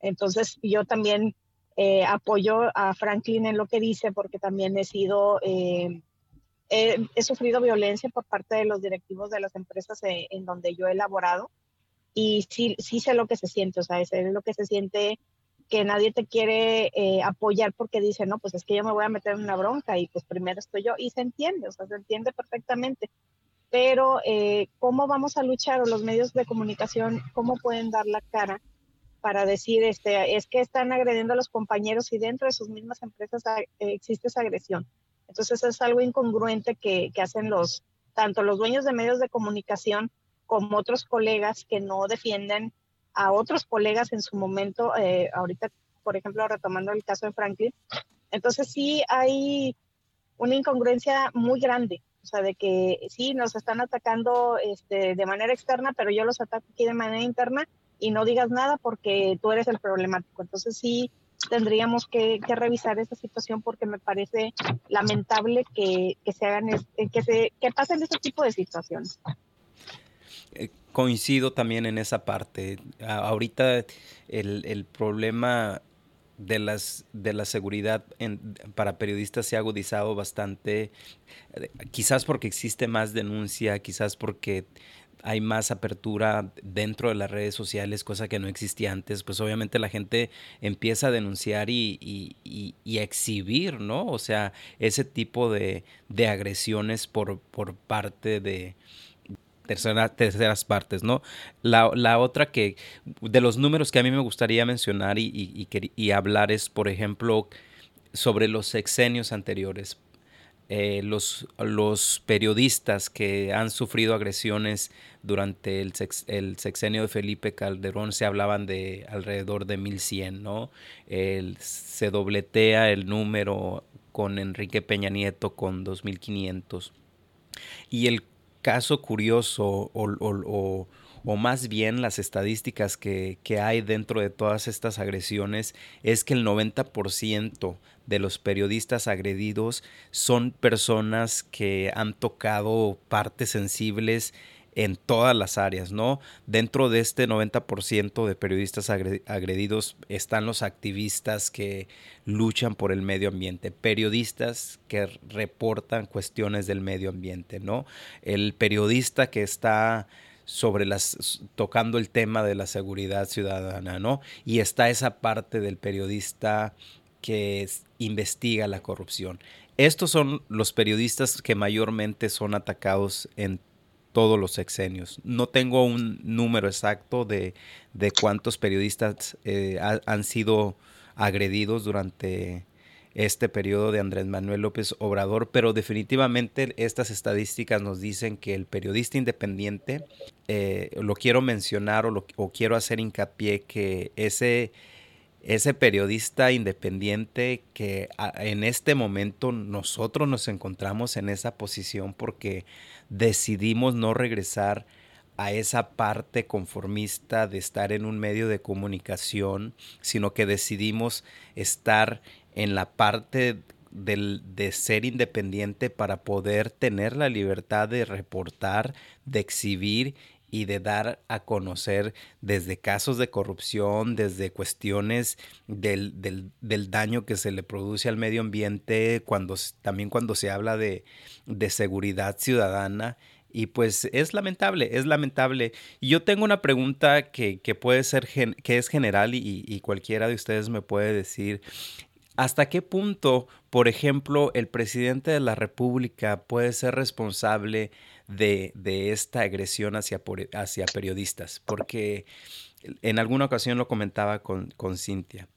Entonces, yo también eh, apoyo a Franklin en lo que dice porque también he sido, eh, he, sufrido violencia por parte de los directivos de las empresas eh, en donde yo he elaborado y sí, sí sé lo que se siente, o sea, es lo que se siente que nadie te quiere apoyar porque dice, no, pues es que yo me voy a meter en una bronca y pues primero estoy yo y se entiende, o sea, se entiende perfectamente. Pero, ¿cómo vamos a luchar o los medios de comunicación, cómo pueden dar la cara para decir, este, es que están agrediendo a los compañeros y dentro de sus mismas empresas existe esa agresión. Entonces es algo incongruente que, que hacen los, tanto los dueños de medios de comunicación como otros colegas que no defienden a otros colegas en su momento, eh, ahorita, por ejemplo, retomando el caso de Franklin. Entonces sí hay una incongruencia muy grande, o sea, de que sí nos están atacando este, de manera externa, pero yo los ataco aquí de manera interna y no digas nada porque tú eres el problemático. Entonces sí tendríamos que, revisar esa situación porque me parece lamentable que, se hagan, que, se, que pasen ese tipo de situaciones. Eh, coincido también en esa parte. ahorita el, problema de, las, de la seguridad para periodistas se ha agudizado bastante, eh, quizás porque existe más denuncia, quizás porque hay más apertura dentro de las redes sociales, cosa que no existía antes, pues obviamente la gente empieza a denunciar y, y, a exhibir, ¿no? O sea, ese tipo de, de agresiones por, por parte de, terceras partes, ¿no? La, la, otra que, de los números que a mí me gustaría mencionar y, y, y hablar es, por ejemplo, sobre los sexenios anteriores. Eh, los, los periodistas que han sufrido agresiones durante el, el, sexenio de Felipe Calderón se hablaban de alrededor de 1100, ¿no? se dobletea el número con Enrique Peña Nieto con 2500. Y el caso curioso o, más bien las estadísticas que, que, hay dentro de todas estas agresiones es que el 90% de los periodistas agredidos son personas que han tocado partes sensibles en todas las áreas, ¿no? Dentro de este 90% de periodistas agredidos están los activistas que luchan por el medio ambiente, periodistas que reportan cuestiones del medio ambiente, ¿no? El periodista que está sobre las tocando el tema de la seguridad ciudadana, ¿no? Y está esa parte del periodista que investiga la corrupción. Estos son los periodistas que mayormente son atacados en todos los sexenios. No tengo un número exacto de, cuántos periodistas eh, han sido agredidos durante este periodo de Andrés Manuel López Obrador, pero definitivamente estas estadísticas nos dicen que el periodista independiente, eh, lo quiero mencionar o, o quiero hacer hincapié que ese ese periodista independiente que en este momento nosotros nos encontramos en esa posición porque decidimos no regresar a esa parte conformista de estar en un medio de comunicación, sino que decidimos estar en la parte del, de ser independiente para poder tener la libertad de reportar, de exhibir y de dar a conocer desde casos de corrupción, desde cuestiones del, del, daño que se le produce al medio ambiente, cuando, también cuando se habla de, de seguridad ciudadana. Y pues es lamentable, es lamentable. Y yo tengo una pregunta que, que puede ser, que es general y, y cualquiera de ustedes me puede decir, ¿Hasta qué punto, por ejemplo, el presidente de la República puede ser responsable de, esta agresión hacia, hacia, periodistas? Porque en alguna ocasión lo comentaba con, con Cintia.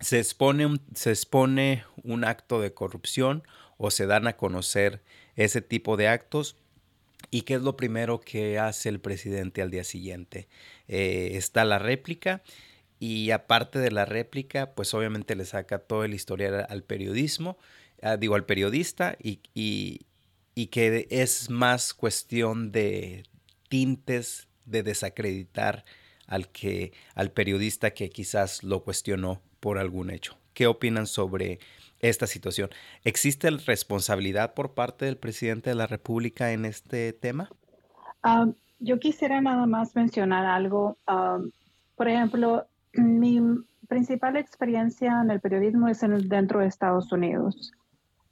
Se expone, un, se expone un acto de corrupción o se dan a conocer ese tipo de actos ¿Y qué es lo primero que hace el presidente al día siguiente? Eh, está la réplica y aparte de la réplica, pues obviamente le saca todo el historial al periodismo, ah, digo al periodista, y, y, que es más cuestión de tintes de desacreditar al que al periodista que quizás lo cuestionó por algún hecho. ¿Qué opinan sobre esta situación? ¿Existe responsabilidad por parte del presidente de la República en este tema? Ah, yo quisiera nada más mencionar algo. Ah, por ejemplo, mi principal experiencia en el periodismo es en dentro de Estados Unidos.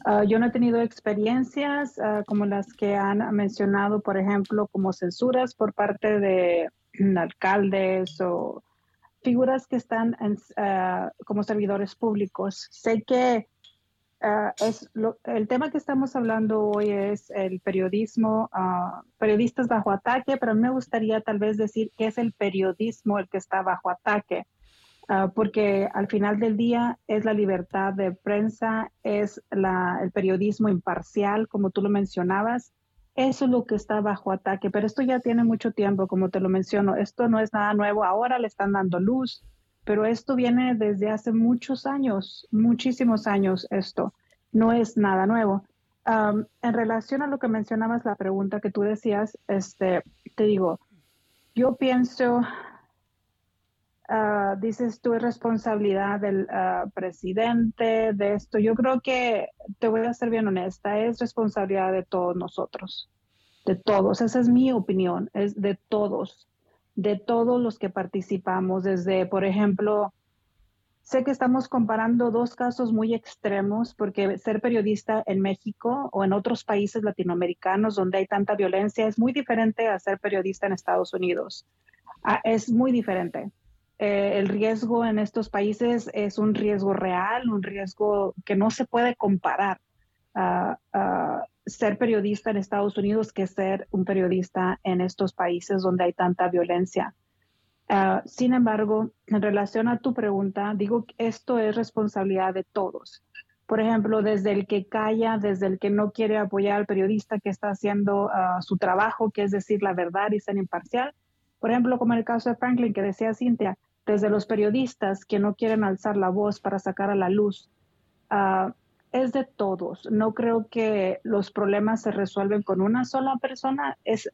Ah, yo no he tenido experiencias ah, como las que han mencionado, por ejemplo, como censuras por parte de alcaldes o figuras que están ah, como servidores públicos. Sé que es el tema que estamos hablando hoy es el periodismo, periodistas bajo ataque, pero me gustaría tal vez decir que es el periodismo el que está bajo ataque. Ah, porque al final del día es la libertad de prensa, es el periodismo imparcial, como tú lo mencionabas. Eso es lo que está bajo ataque, pero esto ya tiene mucho tiempo, como te lo menciono. Esto no es nada nuevo, ahora le están dando luz, pero esto viene desde hace muchos años, muchísimos años esto. No es nada nuevo. en relación a lo que mencionabas, la pregunta que tú decías, este, te digo, yo pienso Ah, dices tú es responsabilidad del ah, presidente de esto. Yo creo que, te voy a ser bien honesta, es responsabilidad de todos nosotros, de todos. Esa es mi opinión, es de todos, de todos los que participamos, desde, por ejemplo, Sé que estamos comparando dos casos muy extremos porque ser periodista en México o en otros países latinoamericanos donde hay tanta violencia es muy diferente a ser periodista en Estados Unidos. Ah, es muy diferente. Eh, el riesgo en estos países es un riesgo real, un riesgo que no se puede comparar ser periodista en Estados Unidos que ser un periodista en estos países donde hay tanta violencia. Ah, sin embargo, en relación a tu pregunta, digo que esto es responsabilidad de todos. Por ejemplo, desde el que calla, desde el que no quiere apoyar al periodista que está haciendo ah, su trabajo, que es decir la verdad y ser imparcial. Por ejemplo, como en el caso de Franklin que decía Cintia, desde los periodistas que no quieren alzar la voz para sacar a la luz. Uh, es de todos. No creo que los problemas se resuelven con una sola persona, es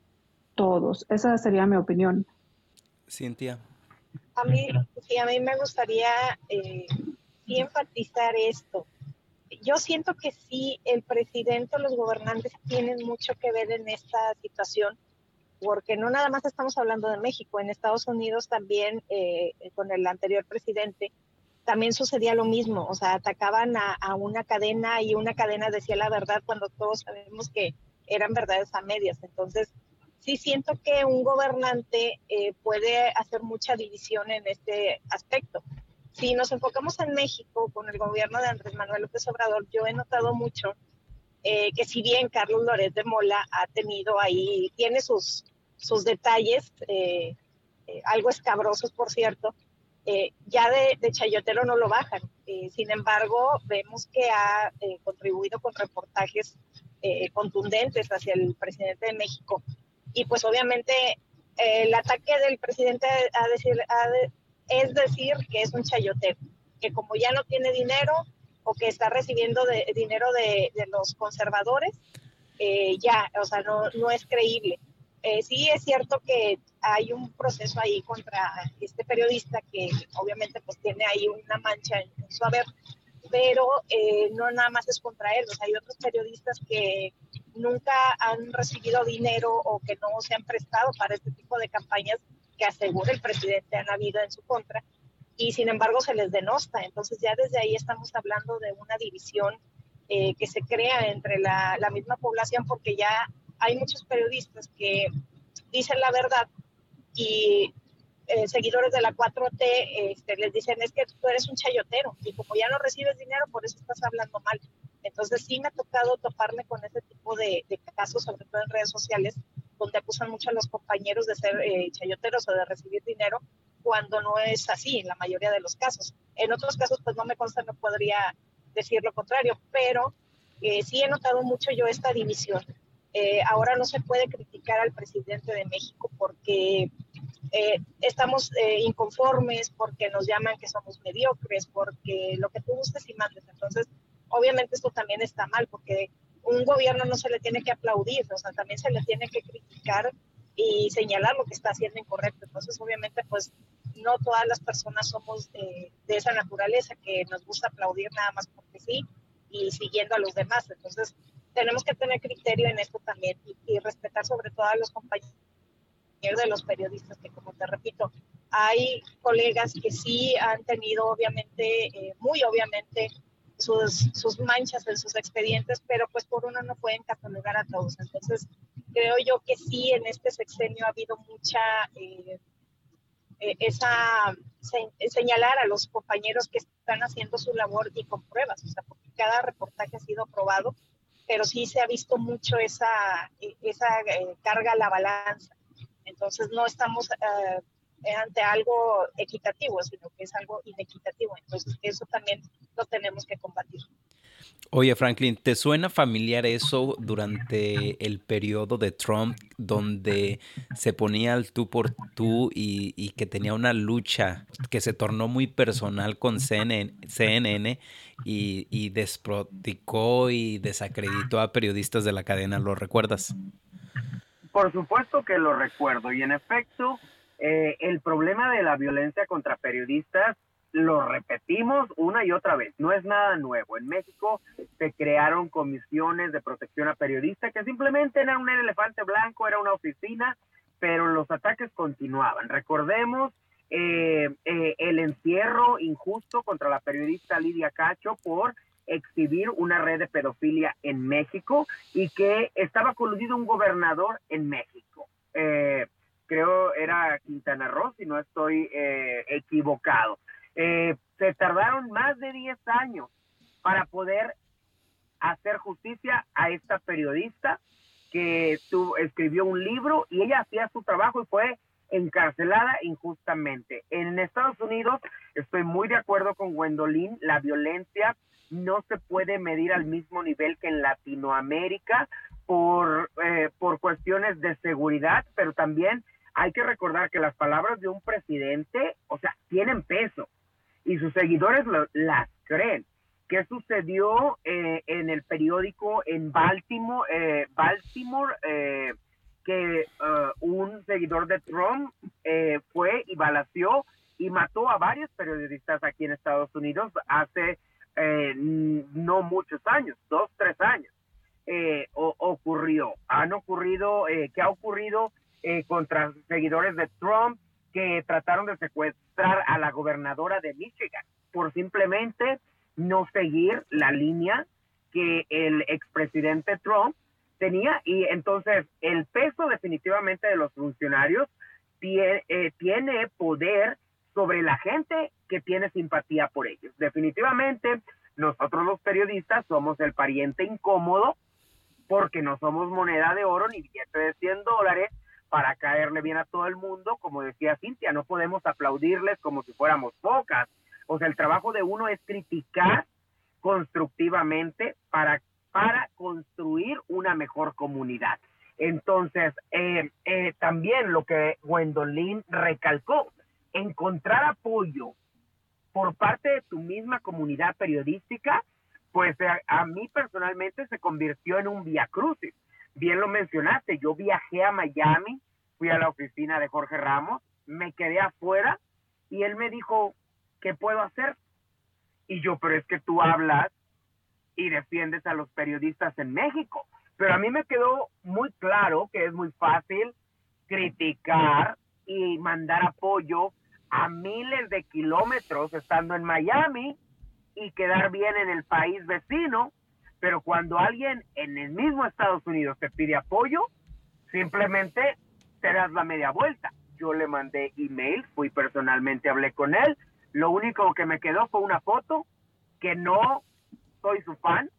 todos. Esa sería mi opinión. Cintia. A mí, sí, a mí me gustaría eh, enfatizar esto. Yo siento que sí, el presidente o los gobernantes tienen mucho que ver en esta situación, porque no nada más estamos hablando de México, en Estados Unidos también, eh, con el anterior presidente, también sucedía lo mismo, o sea, atacaban a, una cadena y una cadena decía la verdad cuando todos sabemos que eran verdades a medias. Entonces, sí siento que un gobernante eh, puede hacer mucha división en este aspecto. Si nos enfocamos en México con el gobierno de Andrés Manuel López Obrador, yo he notado mucho eh, que si bien Carlos Loret de Mola ha tenido ahí, tiene sus, sus detalles, eh, algo escabrosos por cierto, eh, ya de, Chayotero no lo bajan. Eh, sin embargo, vemos que ha eh, contribuido con reportajes contundentes hacia el presidente de México. Y pues obviamente el ataque del presidente es decir que es un chayotero, que como ya no tiene dinero o que está recibiendo dinero de, los conservadores, ya, o sea, no, no es creíble. Eh, sí es cierto que hay un proceso ahí contra este periodista que obviamente pues tiene ahí una mancha en, su haber, pero eh, no nada más es contra él, hay otros periodistas que nunca han recibido dinero o que no se han prestado para este tipo de campañas que asegura el presidente han habido en su contra y sin embargo se les denosta. Entonces ya desde ahí estamos hablando de una división eh, que se crea entre la, la misma población porque ya hay muchos periodistas que dicen la verdad y eh, seguidores de la 4T este, les dicen es que tú eres un chayotero y como ya no recibes dinero, por eso estás hablando mal. Entonces sí me ha tocado toparme con ese tipo de, casos, sobre todo en redes sociales, donde acusan mucho a los compañeros de ser eh, chayoteros o de recibir dinero, cuando no es así en la mayoría de los casos. En otros casos, pues no me consta, no podría decir lo contrario, pero eh, sí he notado mucho yo esta división eh, ahora no se puede criticar al presidente de México porque eh, estamos eh, inconformes, porque nos llaman que somos mediocres, porque lo que tú gustes y mandes. Entonces, obviamente esto también está mal, porque un gobierno no se le tiene que aplaudir, o sea, también se le tiene que criticar y señalar lo que está haciendo incorrecto. Entonces, obviamente, pues no todas las personas somos de esa naturaleza que nos gusta aplaudir nada más porque sí y siguiendo a los demás. Entonces, tenemos que tener criterio en esto también y, respetar sobre todo a los compañeros de los periodistas, que como te repito, hay colegas que sí han tenido obviamente, eh, muy obviamente, sus, sus manchas en sus expedientes, pero pues por uno no pueden catalogar a todos. Entonces, creo yo que sí, en este sexenio ha habido mucha... Eh, eh, esa señalar a los compañeros que están haciendo su labor y con pruebas, o sea, porque cada reportaje ha sido probado pero sí se ha visto mucho esa, esa eh, carga a la balanza. Entonces no estamos eh, ante algo equitativo, sino que es algo inequitativo. Entonces eso también lo tenemos que combatir. Oye, Franklin, ¿te suena familiar eso durante el periodo de Trump, donde se ponía al tú por tú y, que tenía una lucha que se tornó muy personal con CNN, y, y y desacreditó a periodistas de la cadena? ¿Lo recuerdas? Por supuesto que lo recuerdo y en efecto, eh, el problema de la violencia contra periodistas lo repetimos una y otra vez, no es nada nuevo. En México se crearon comisiones de protección a periodistas que simplemente eran un elefante blanco, era una oficina, pero los ataques continuaban. Recordemos eh, eh, el encierro injusto contra la periodista Lidia Cacho por exhibir una red de pedofilia en México y que estaba coludido un gobernador en México. Eh, creo era Quintana Roo, si no estoy equivocado. Se tardaron más de 10 años para poder hacer justicia a esta periodista que tu, escribió un libro y ella hacía su trabajo y fue encarcelada injustamente. En Estados Unidos estoy muy de acuerdo con Gwendolyn, la violencia no se puede medir al mismo nivel que en Latinoamérica por, eh, por cuestiones de seguridad, pero también hay que recordar que las palabras de un presidente, o sea, tienen peso y sus seguidores las creen. ¿Qué sucedió eh, en el periódico en Baltimore? Eh, Baltimore eh, que un seguidor de Trump fue y balació y mató a varios periodistas aquí en Estados Unidos hace no muchos años, dos, tres años. ocurrió, han ocurrido, ¿qué ha ocurrido contra seguidores de Trump que trataron de secuestrar a la gobernadora de Michigan por simplemente no seguir la línea que el expresidente Trump tenía y entonces el peso definitivamente de los funcionarios tiene, eh, tiene poder sobre la gente que tiene simpatía por ellos. Definitivamente nosotros los periodistas somos el pariente incómodo porque no somos moneda de oro ni billete de 100 dólares para caerle bien a todo el mundo, como decía Cintia, no podemos aplaudirles como si fuéramos pocas o sea, el trabajo de uno es criticar constructivamente para, para construir una mejor comunidad. Entonces, eh, eh, también lo que Gwendolyn recalcó, encontrar apoyo por parte de tu misma comunidad periodística, pues a, eh, a mí personalmente se convirtió en un via crucis. Bien lo mencionaste, yo viajé a Miami, fui a la oficina de Jorge Ramos, me quedé afuera y él me dijo, ¿qué puedo hacer? Y yo, pero es que tú hablas y defiendes a los periodistas en México. Pero a mí me quedó muy claro que es muy fácil criticar y mandar apoyo a miles de kilómetros estando en Miami y quedar bien en el país vecino, pero cuando alguien en el mismo Estados Unidos te pide apoyo, simplemente te das la media vuelta. Yo le mandé email, fui personalmente, hablé con él, lo único que me quedó fue una foto, que no soy su fan.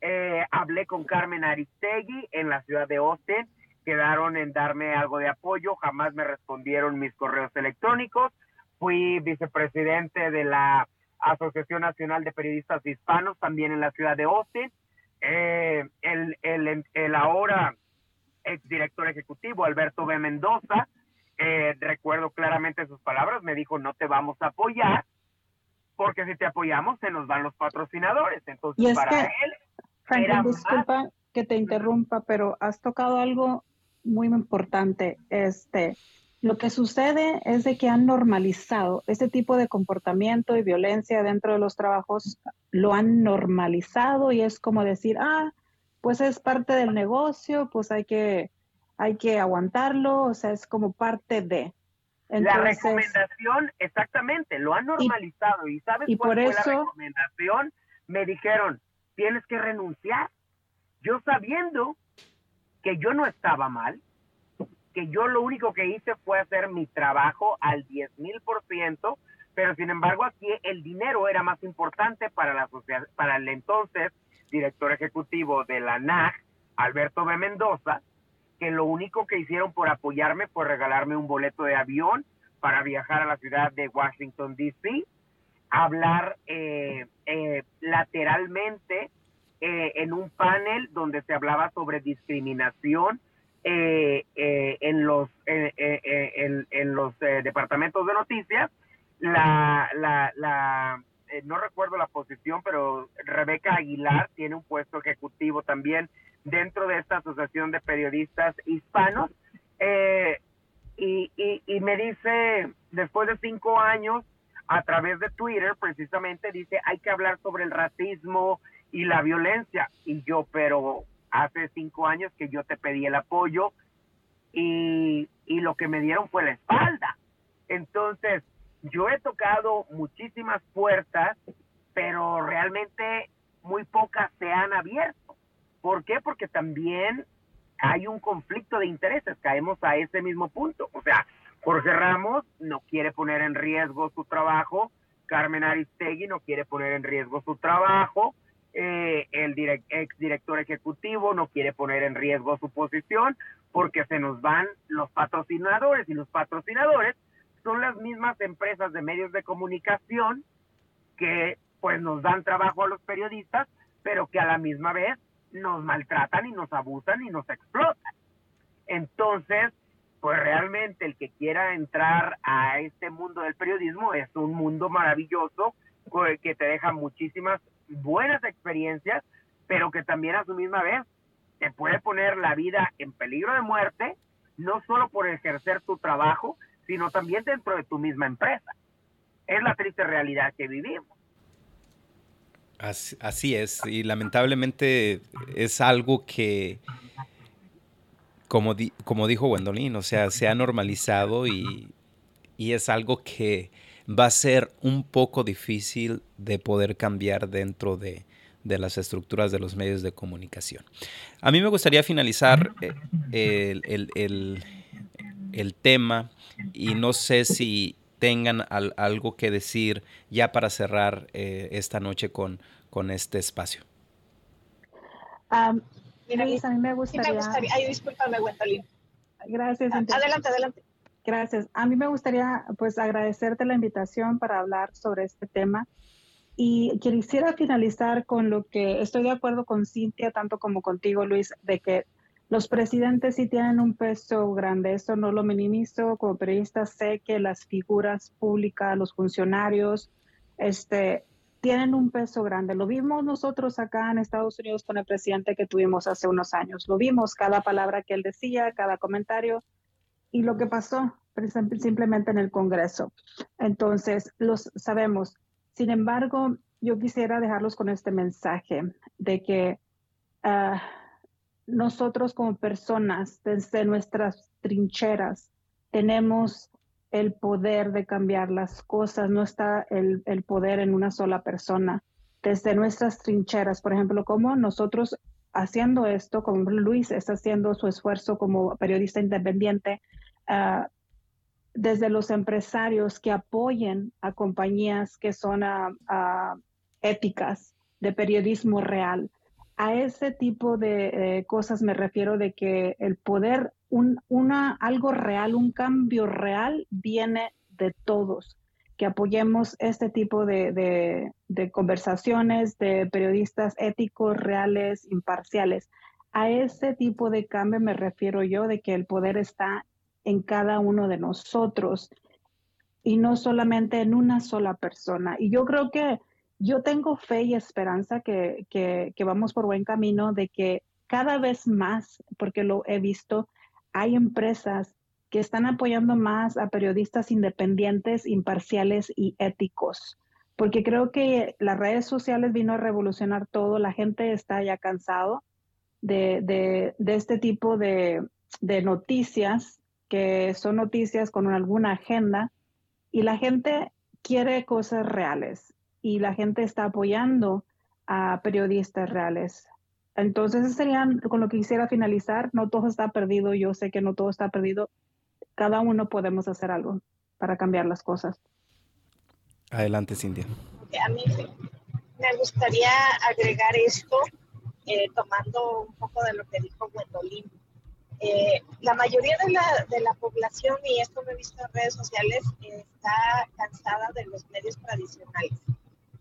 Eh, hablé con Carmen Aristegui en la ciudad de Austin, quedaron en darme algo de apoyo, jamás me respondieron mis correos electrónicos. Fui vicepresidente de la Asociación Nacional de Periodistas Hispanos, también en la ciudad de Austin. Eh, el, el, el ahora exdirector ejecutivo, Alberto B. Mendoza, eh, recuerdo claramente sus palabras, me dijo, no te vamos a apoyar, porque si te apoyamos se nos van los patrocinadores. Entonces, para él... Franklin, disculpa que te interrumpa, pero has tocado algo muy importante. Este, lo que sucede es de que han normalizado este tipo de comportamiento y violencia dentro de los trabajos, lo han normalizado y es como decir, ah, pues es parte del negocio, pues hay que hay que aguantarlo, o sea, es como parte de. la recomendación, exactamente, lo han normalizado y, ¿sabes cuál fue la recomendación? Me dijeron, tienes que renunciar. Yo sabiendo que yo no estaba mal, que yo lo único que hice fue hacer mi trabajo al 10 mil por ciento, pero sin embargo aquí el dinero era más importante para la para el entonces director ejecutivo de la NAG, Alberto B. Mendoza, que lo único que hicieron por apoyarme fue regalarme un boleto de avión para viajar a la ciudad de Washington, D.C., hablar eh, eh, lateralmente eh, en un panel donde se hablaba sobre discriminación en los, en, los departamentos de noticias. La, la, la no recuerdo la posición, pero Rebeca Aguilar tiene un puesto ejecutivo también dentro de esta asociación de periodistas hispanos. Eh, y, y, me dice, después de cinco años, a través de Twitter, precisamente dice, hay que hablar sobre el racismo y la violencia. Y yo, pero hace cinco años que yo te pedí el apoyo y, y lo que me dieron fue la espalda. Entonces, yo he tocado muchísimas puertas, pero realmente muy pocas se han abierto. ¿Por qué? Porque también hay un conflicto de intereses, caemos a ese mismo punto. O sea, Jorge Ramos no quiere poner en riesgo su trabajo, Carmen Aristegui no quiere poner en riesgo su trabajo, eh, el ex director ejecutivo no quiere poner en riesgo su posición porque se nos van los patrocinadores y los patrocinadores son las mismas empresas de medios de comunicación que pues nos dan trabajo a los periodistas, pero que a la misma vez nos maltratan y nos abusan y nos explotan. Entonces, pues realmente el que quiera entrar a este mundo del periodismo es un mundo maravilloso que te deja muchísimas buenas experiencias, pero que también a su misma vez te puede poner la vida en peligro de muerte, no solo por ejercer tu trabajo, sino también dentro de tu misma empresa. Es la triste realidad que vivimos. Así, es, y lamentablemente es algo que, como, dijo Gwendolyn, o sea, se ha normalizado y es algo que va a ser un poco difícil de poder cambiar dentro de, las estructuras de los medios de comunicación. A mí me gustaría finalizar eh, el, tema y no sé si tengan algo que decir ya para cerrar eh, esta noche con, con este espacio. a mí me gustaría... Ay, discúlpame, Gracias. Adelante, adelante. Gracias. A mí me gustaría pues agradecerte la invitación para hablar sobre este tema y quisiera finalizar con lo que estoy de acuerdo con Cintia, tanto como contigo, Luis, de que los presidentes sí tienen un peso grande. Eso no lo minimizo. Como periodista sé que las figuras públicas, los funcionarios, este, tienen un peso grande. Lo vimos nosotros acá en Estados Unidos con el presidente que tuvimos hace unos años. Lo vimos, cada palabra que él decía, cada comentario y lo que pasó simplemente en el Congreso. Entonces, los sabemos. Sin embargo, yo quisiera dejarlos con este mensaje de que ah, nosotros como personas, desde nuestras trincheras, tenemos el poder de cambiar las cosas, no está el, el poder en una sola persona. Desde nuestras trincheras, por ejemplo, como nosotros haciendo esto, como Luis está haciendo su esfuerzo como periodista independiente, Ah, desde los empresarios que apoyen a compañías que son ah, ah, éticas de periodismo real. A ese tipo de eh, cosas me refiero de que el poder, un, una, algo real, un cambio real viene de todos, que apoyemos este tipo de, de conversaciones de periodistas éticos, reales, imparciales. A ese tipo de cambio me refiero yo de que el poder está en cada uno de nosotros y no solamente en una sola persona. Y yo creo que yo tengo fe y esperanza que, vamos por buen camino de que cada vez más, porque lo he visto, hay empresas que están apoyando más a periodistas independientes, imparciales y éticos, porque creo que las redes sociales vino a revolucionar todo, la gente está ya cansado de, este tipo de, de noticias que son noticias con alguna agenda y la gente quiere cosas reales y la gente está apoyando a periodistas reales. Entonces, eso sería con lo que quisiera finalizar. No todo está perdido, yo sé que no todo está perdido. Cada uno podemos hacer algo para cambiar las cosas. Adelante, Cintia. A mí me gustaría agregar esto, eh, tomando un poco de lo que dijo Gwendolyn eh, la mayoría de la, de la, población, y esto lo he visto en redes sociales, está cansada de los medios tradicionales.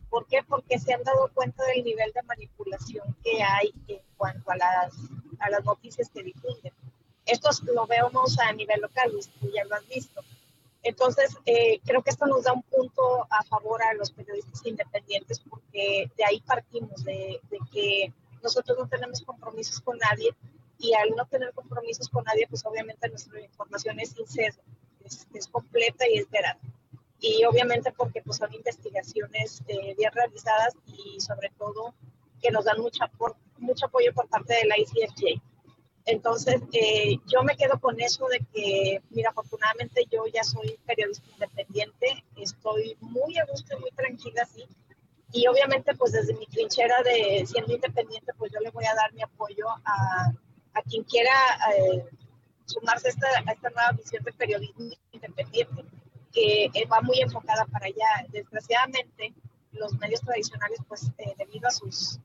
¿Por qué? Porque se han dado cuenta del nivel de manipulación que hay en cuanto a las, a las noticias que difunden. Esto lo vemos a nivel local, tú ya lo has visto. Entonces, eh, creo que esto nos da un punto a favor a los periodistas independientes porque de ahí partimos, de, de que nosotros no tenemos compromisos con nadie, y al no tener compromisos con nadie, pues obviamente nuestra información es sincera, es, es completa y es veraz. Y obviamente porque pues son investigaciones eh, bien realizadas y sobre todo que nos dan mucha por, mucho apoyo por parte de la ICFJ. Entonces, eh, yo me quedo con eso de que, mira, afortunadamente yo ya soy periodista independiente, estoy muy a gusto y muy tranquila así. Y obviamente, pues desde mi trinchera de siendo independiente, pues yo le voy a dar mi apoyo a, a quien quiera eh, sumarse a esta, esta, nueva visión de periodismo independiente, que eh, va muy enfocada para allá. Desgraciadamente, los medios tradicionales, pues eh, debido a sus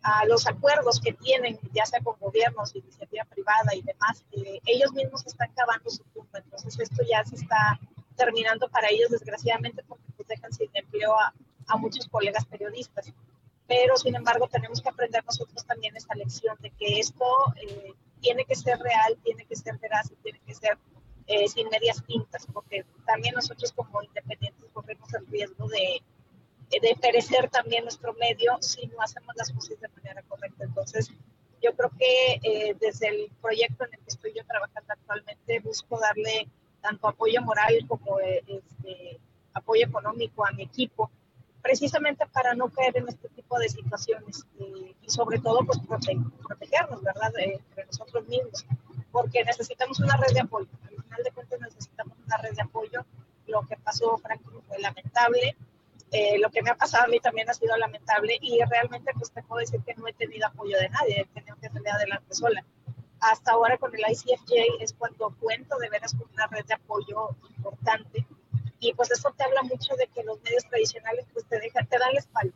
a los acuerdos que tienen, ya sea con gobiernos, iniciativa privada y demás, ellos mismos están cavando su tumba. Entonces esto ya se está terminando para ellos, desgraciadamente, porque pues dejan sin empleo a muchos colegas periodistas. Pero, sin embargo, tenemos que aprender nosotros también esta lección de que esto eh, tiene que ser real, tiene que ser veraz tiene que ser eh, sin medias tintas, porque también nosotros como independientes corremos el riesgo de de perecer también nuestro medio si no hacemos las cosas de manera correcta. Entonces, yo creo que eh, desde el proyecto en el que estoy yo trabajando actualmente, busco darle tanto apoyo moral como eh, este, apoyo económico a mi equipo, precisamente para no caer en este tipo de situaciones y sobre todo pues protegernos, ¿verdad?, entre nosotros mismos, porque necesitamos una red de apoyo. Al final de cuentas necesitamos una red de apoyo. Lo que pasó, Franklin, fue lamentable eh, lo que me ha pasado a mí también ha sido lamentable y realmente pues te puedo decir que no he tenido apoyo de nadie, he tenido que salir adelante sola. Hasta ahora con el ICFJ es cuando cuento de veras con una red de apoyo importante y pues eso te habla mucho de que los medios tradicionales pues te, dejan, te dan la espalda.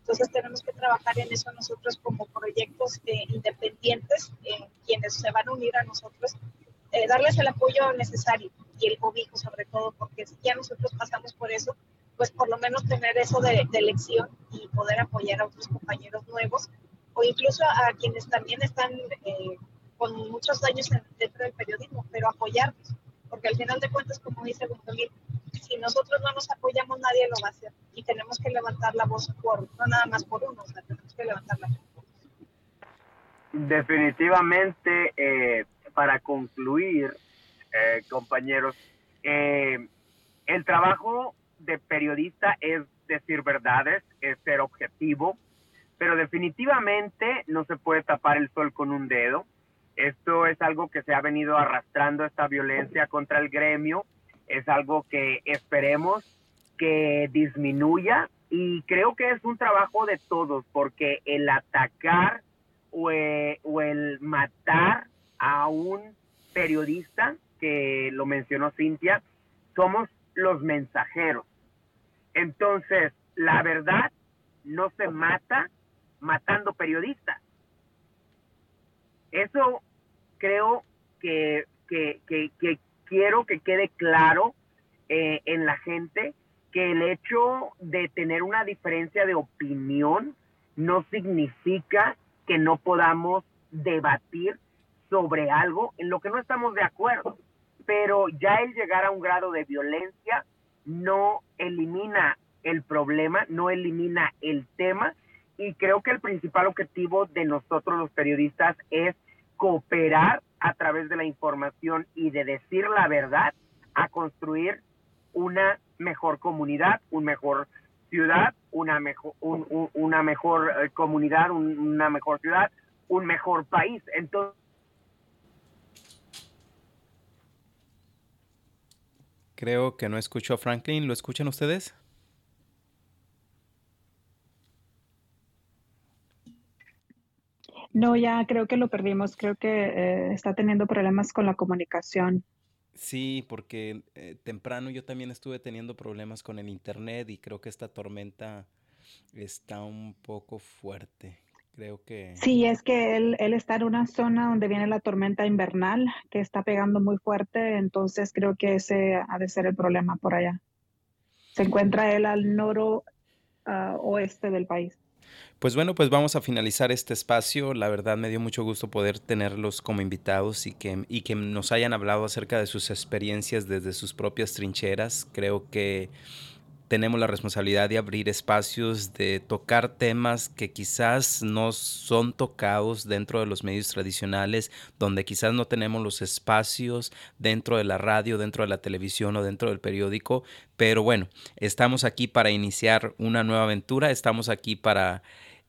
Entonces tenemos que trabajar en eso nosotros como proyectos eh, independientes, eh, quienes se van a unir a nosotros, darles el apoyo necesario y el cobijo sobre todo, porque si ya nosotros pasamos por eso, pues por lo menos tener eso de, elección y poder apoyar a otros compañeros nuevos o incluso a quienes también están eh, con muchos años dentro del periodismo, pero apoyarlos, porque al final de cuentas, como dice Gundolín, si nosotros no nos apoyamos, nadie lo va a hacer y tenemos que levantar la voz por, no nada más por uno, o sea, tenemos que levantar la voz. Definitivamente, eh, para concluir, eh, compañeros, el trabajo de periodista es decir verdades, es ser objetivo, pero definitivamente no se puede tapar el sol con un dedo. Esto es algo que se ha venido arrastrando, esta violencia contra el gremio, es algo que esperemos que disminuya y creo que es un trabajo de todos, porque el atacar o, eh, el matar a un periodista, que lo mencionó Cintia, somos los mensajeros. Entonces, la verdad no se mata matando periodistas. Eso creo que, que, quiero que quede claro eh, en la gente que el hecho de tener una diferencia de opinión no significa que no podamos debatir sobre algo en lo que no estamos de acuerdo. Pero ya el llegar a un grado de violencia no elimina el problema, no elimina el tema. Y creo que el principal objetivo de nosotros los periodistas es cooperar a través de la información y de decir la verdad a construir una mejor comunidad, una mejor ciudad, una mejor, una mejor eh, comunidad, una mejor ciudad, un mejor país. Entonces, Creo que no escucho a Franklin. ¿Lo escuchan ustedes? No, ya creo que lo perdimos. Creo que eh, está teniendo problemas con la comunicación. Sí, porque eh, temprano yo también estuve teniendo problemas con el internet y creo que esta tormenta está un poco fuerte. Creo que... Sí, es que él, él está en una zona donde viene la tormenta invernal que está pegando muy fuerte, entonces creo que ese ha de ser el problema por allá. Se encuentra él al noroeste oeste del país. Pues bueno, pues vamos a finalizar este espacio. La verdad me dio mucho gusto poder tenerlos como invitados y que, y que nos hayan hablado acerca de sus experiencias desde sus propias trincheras. Creo que tenemos la responsabilidad de abrir espacios, de tocar temas que quizás no son tocados dentro de los medios tradicionales, donde quizás no tenemos los espacios dentro de la radio, dentro de la televisión o dentro del periódico. Pero bueno, estamos aquí para iniciar una nueva aventura, estamos aquí para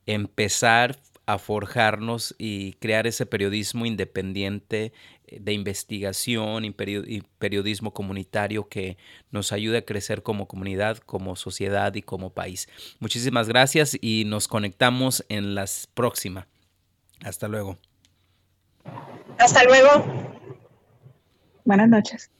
empezar a forjarnos y crear ese periodismo independiente de investigación y periodismo comunitario que nos ayude a crecer como comunidad, como sociedad y como país. Muchísimas gracias y nos conectamos en la próxima. Hasta luego. Hasta luego. Buenas noches.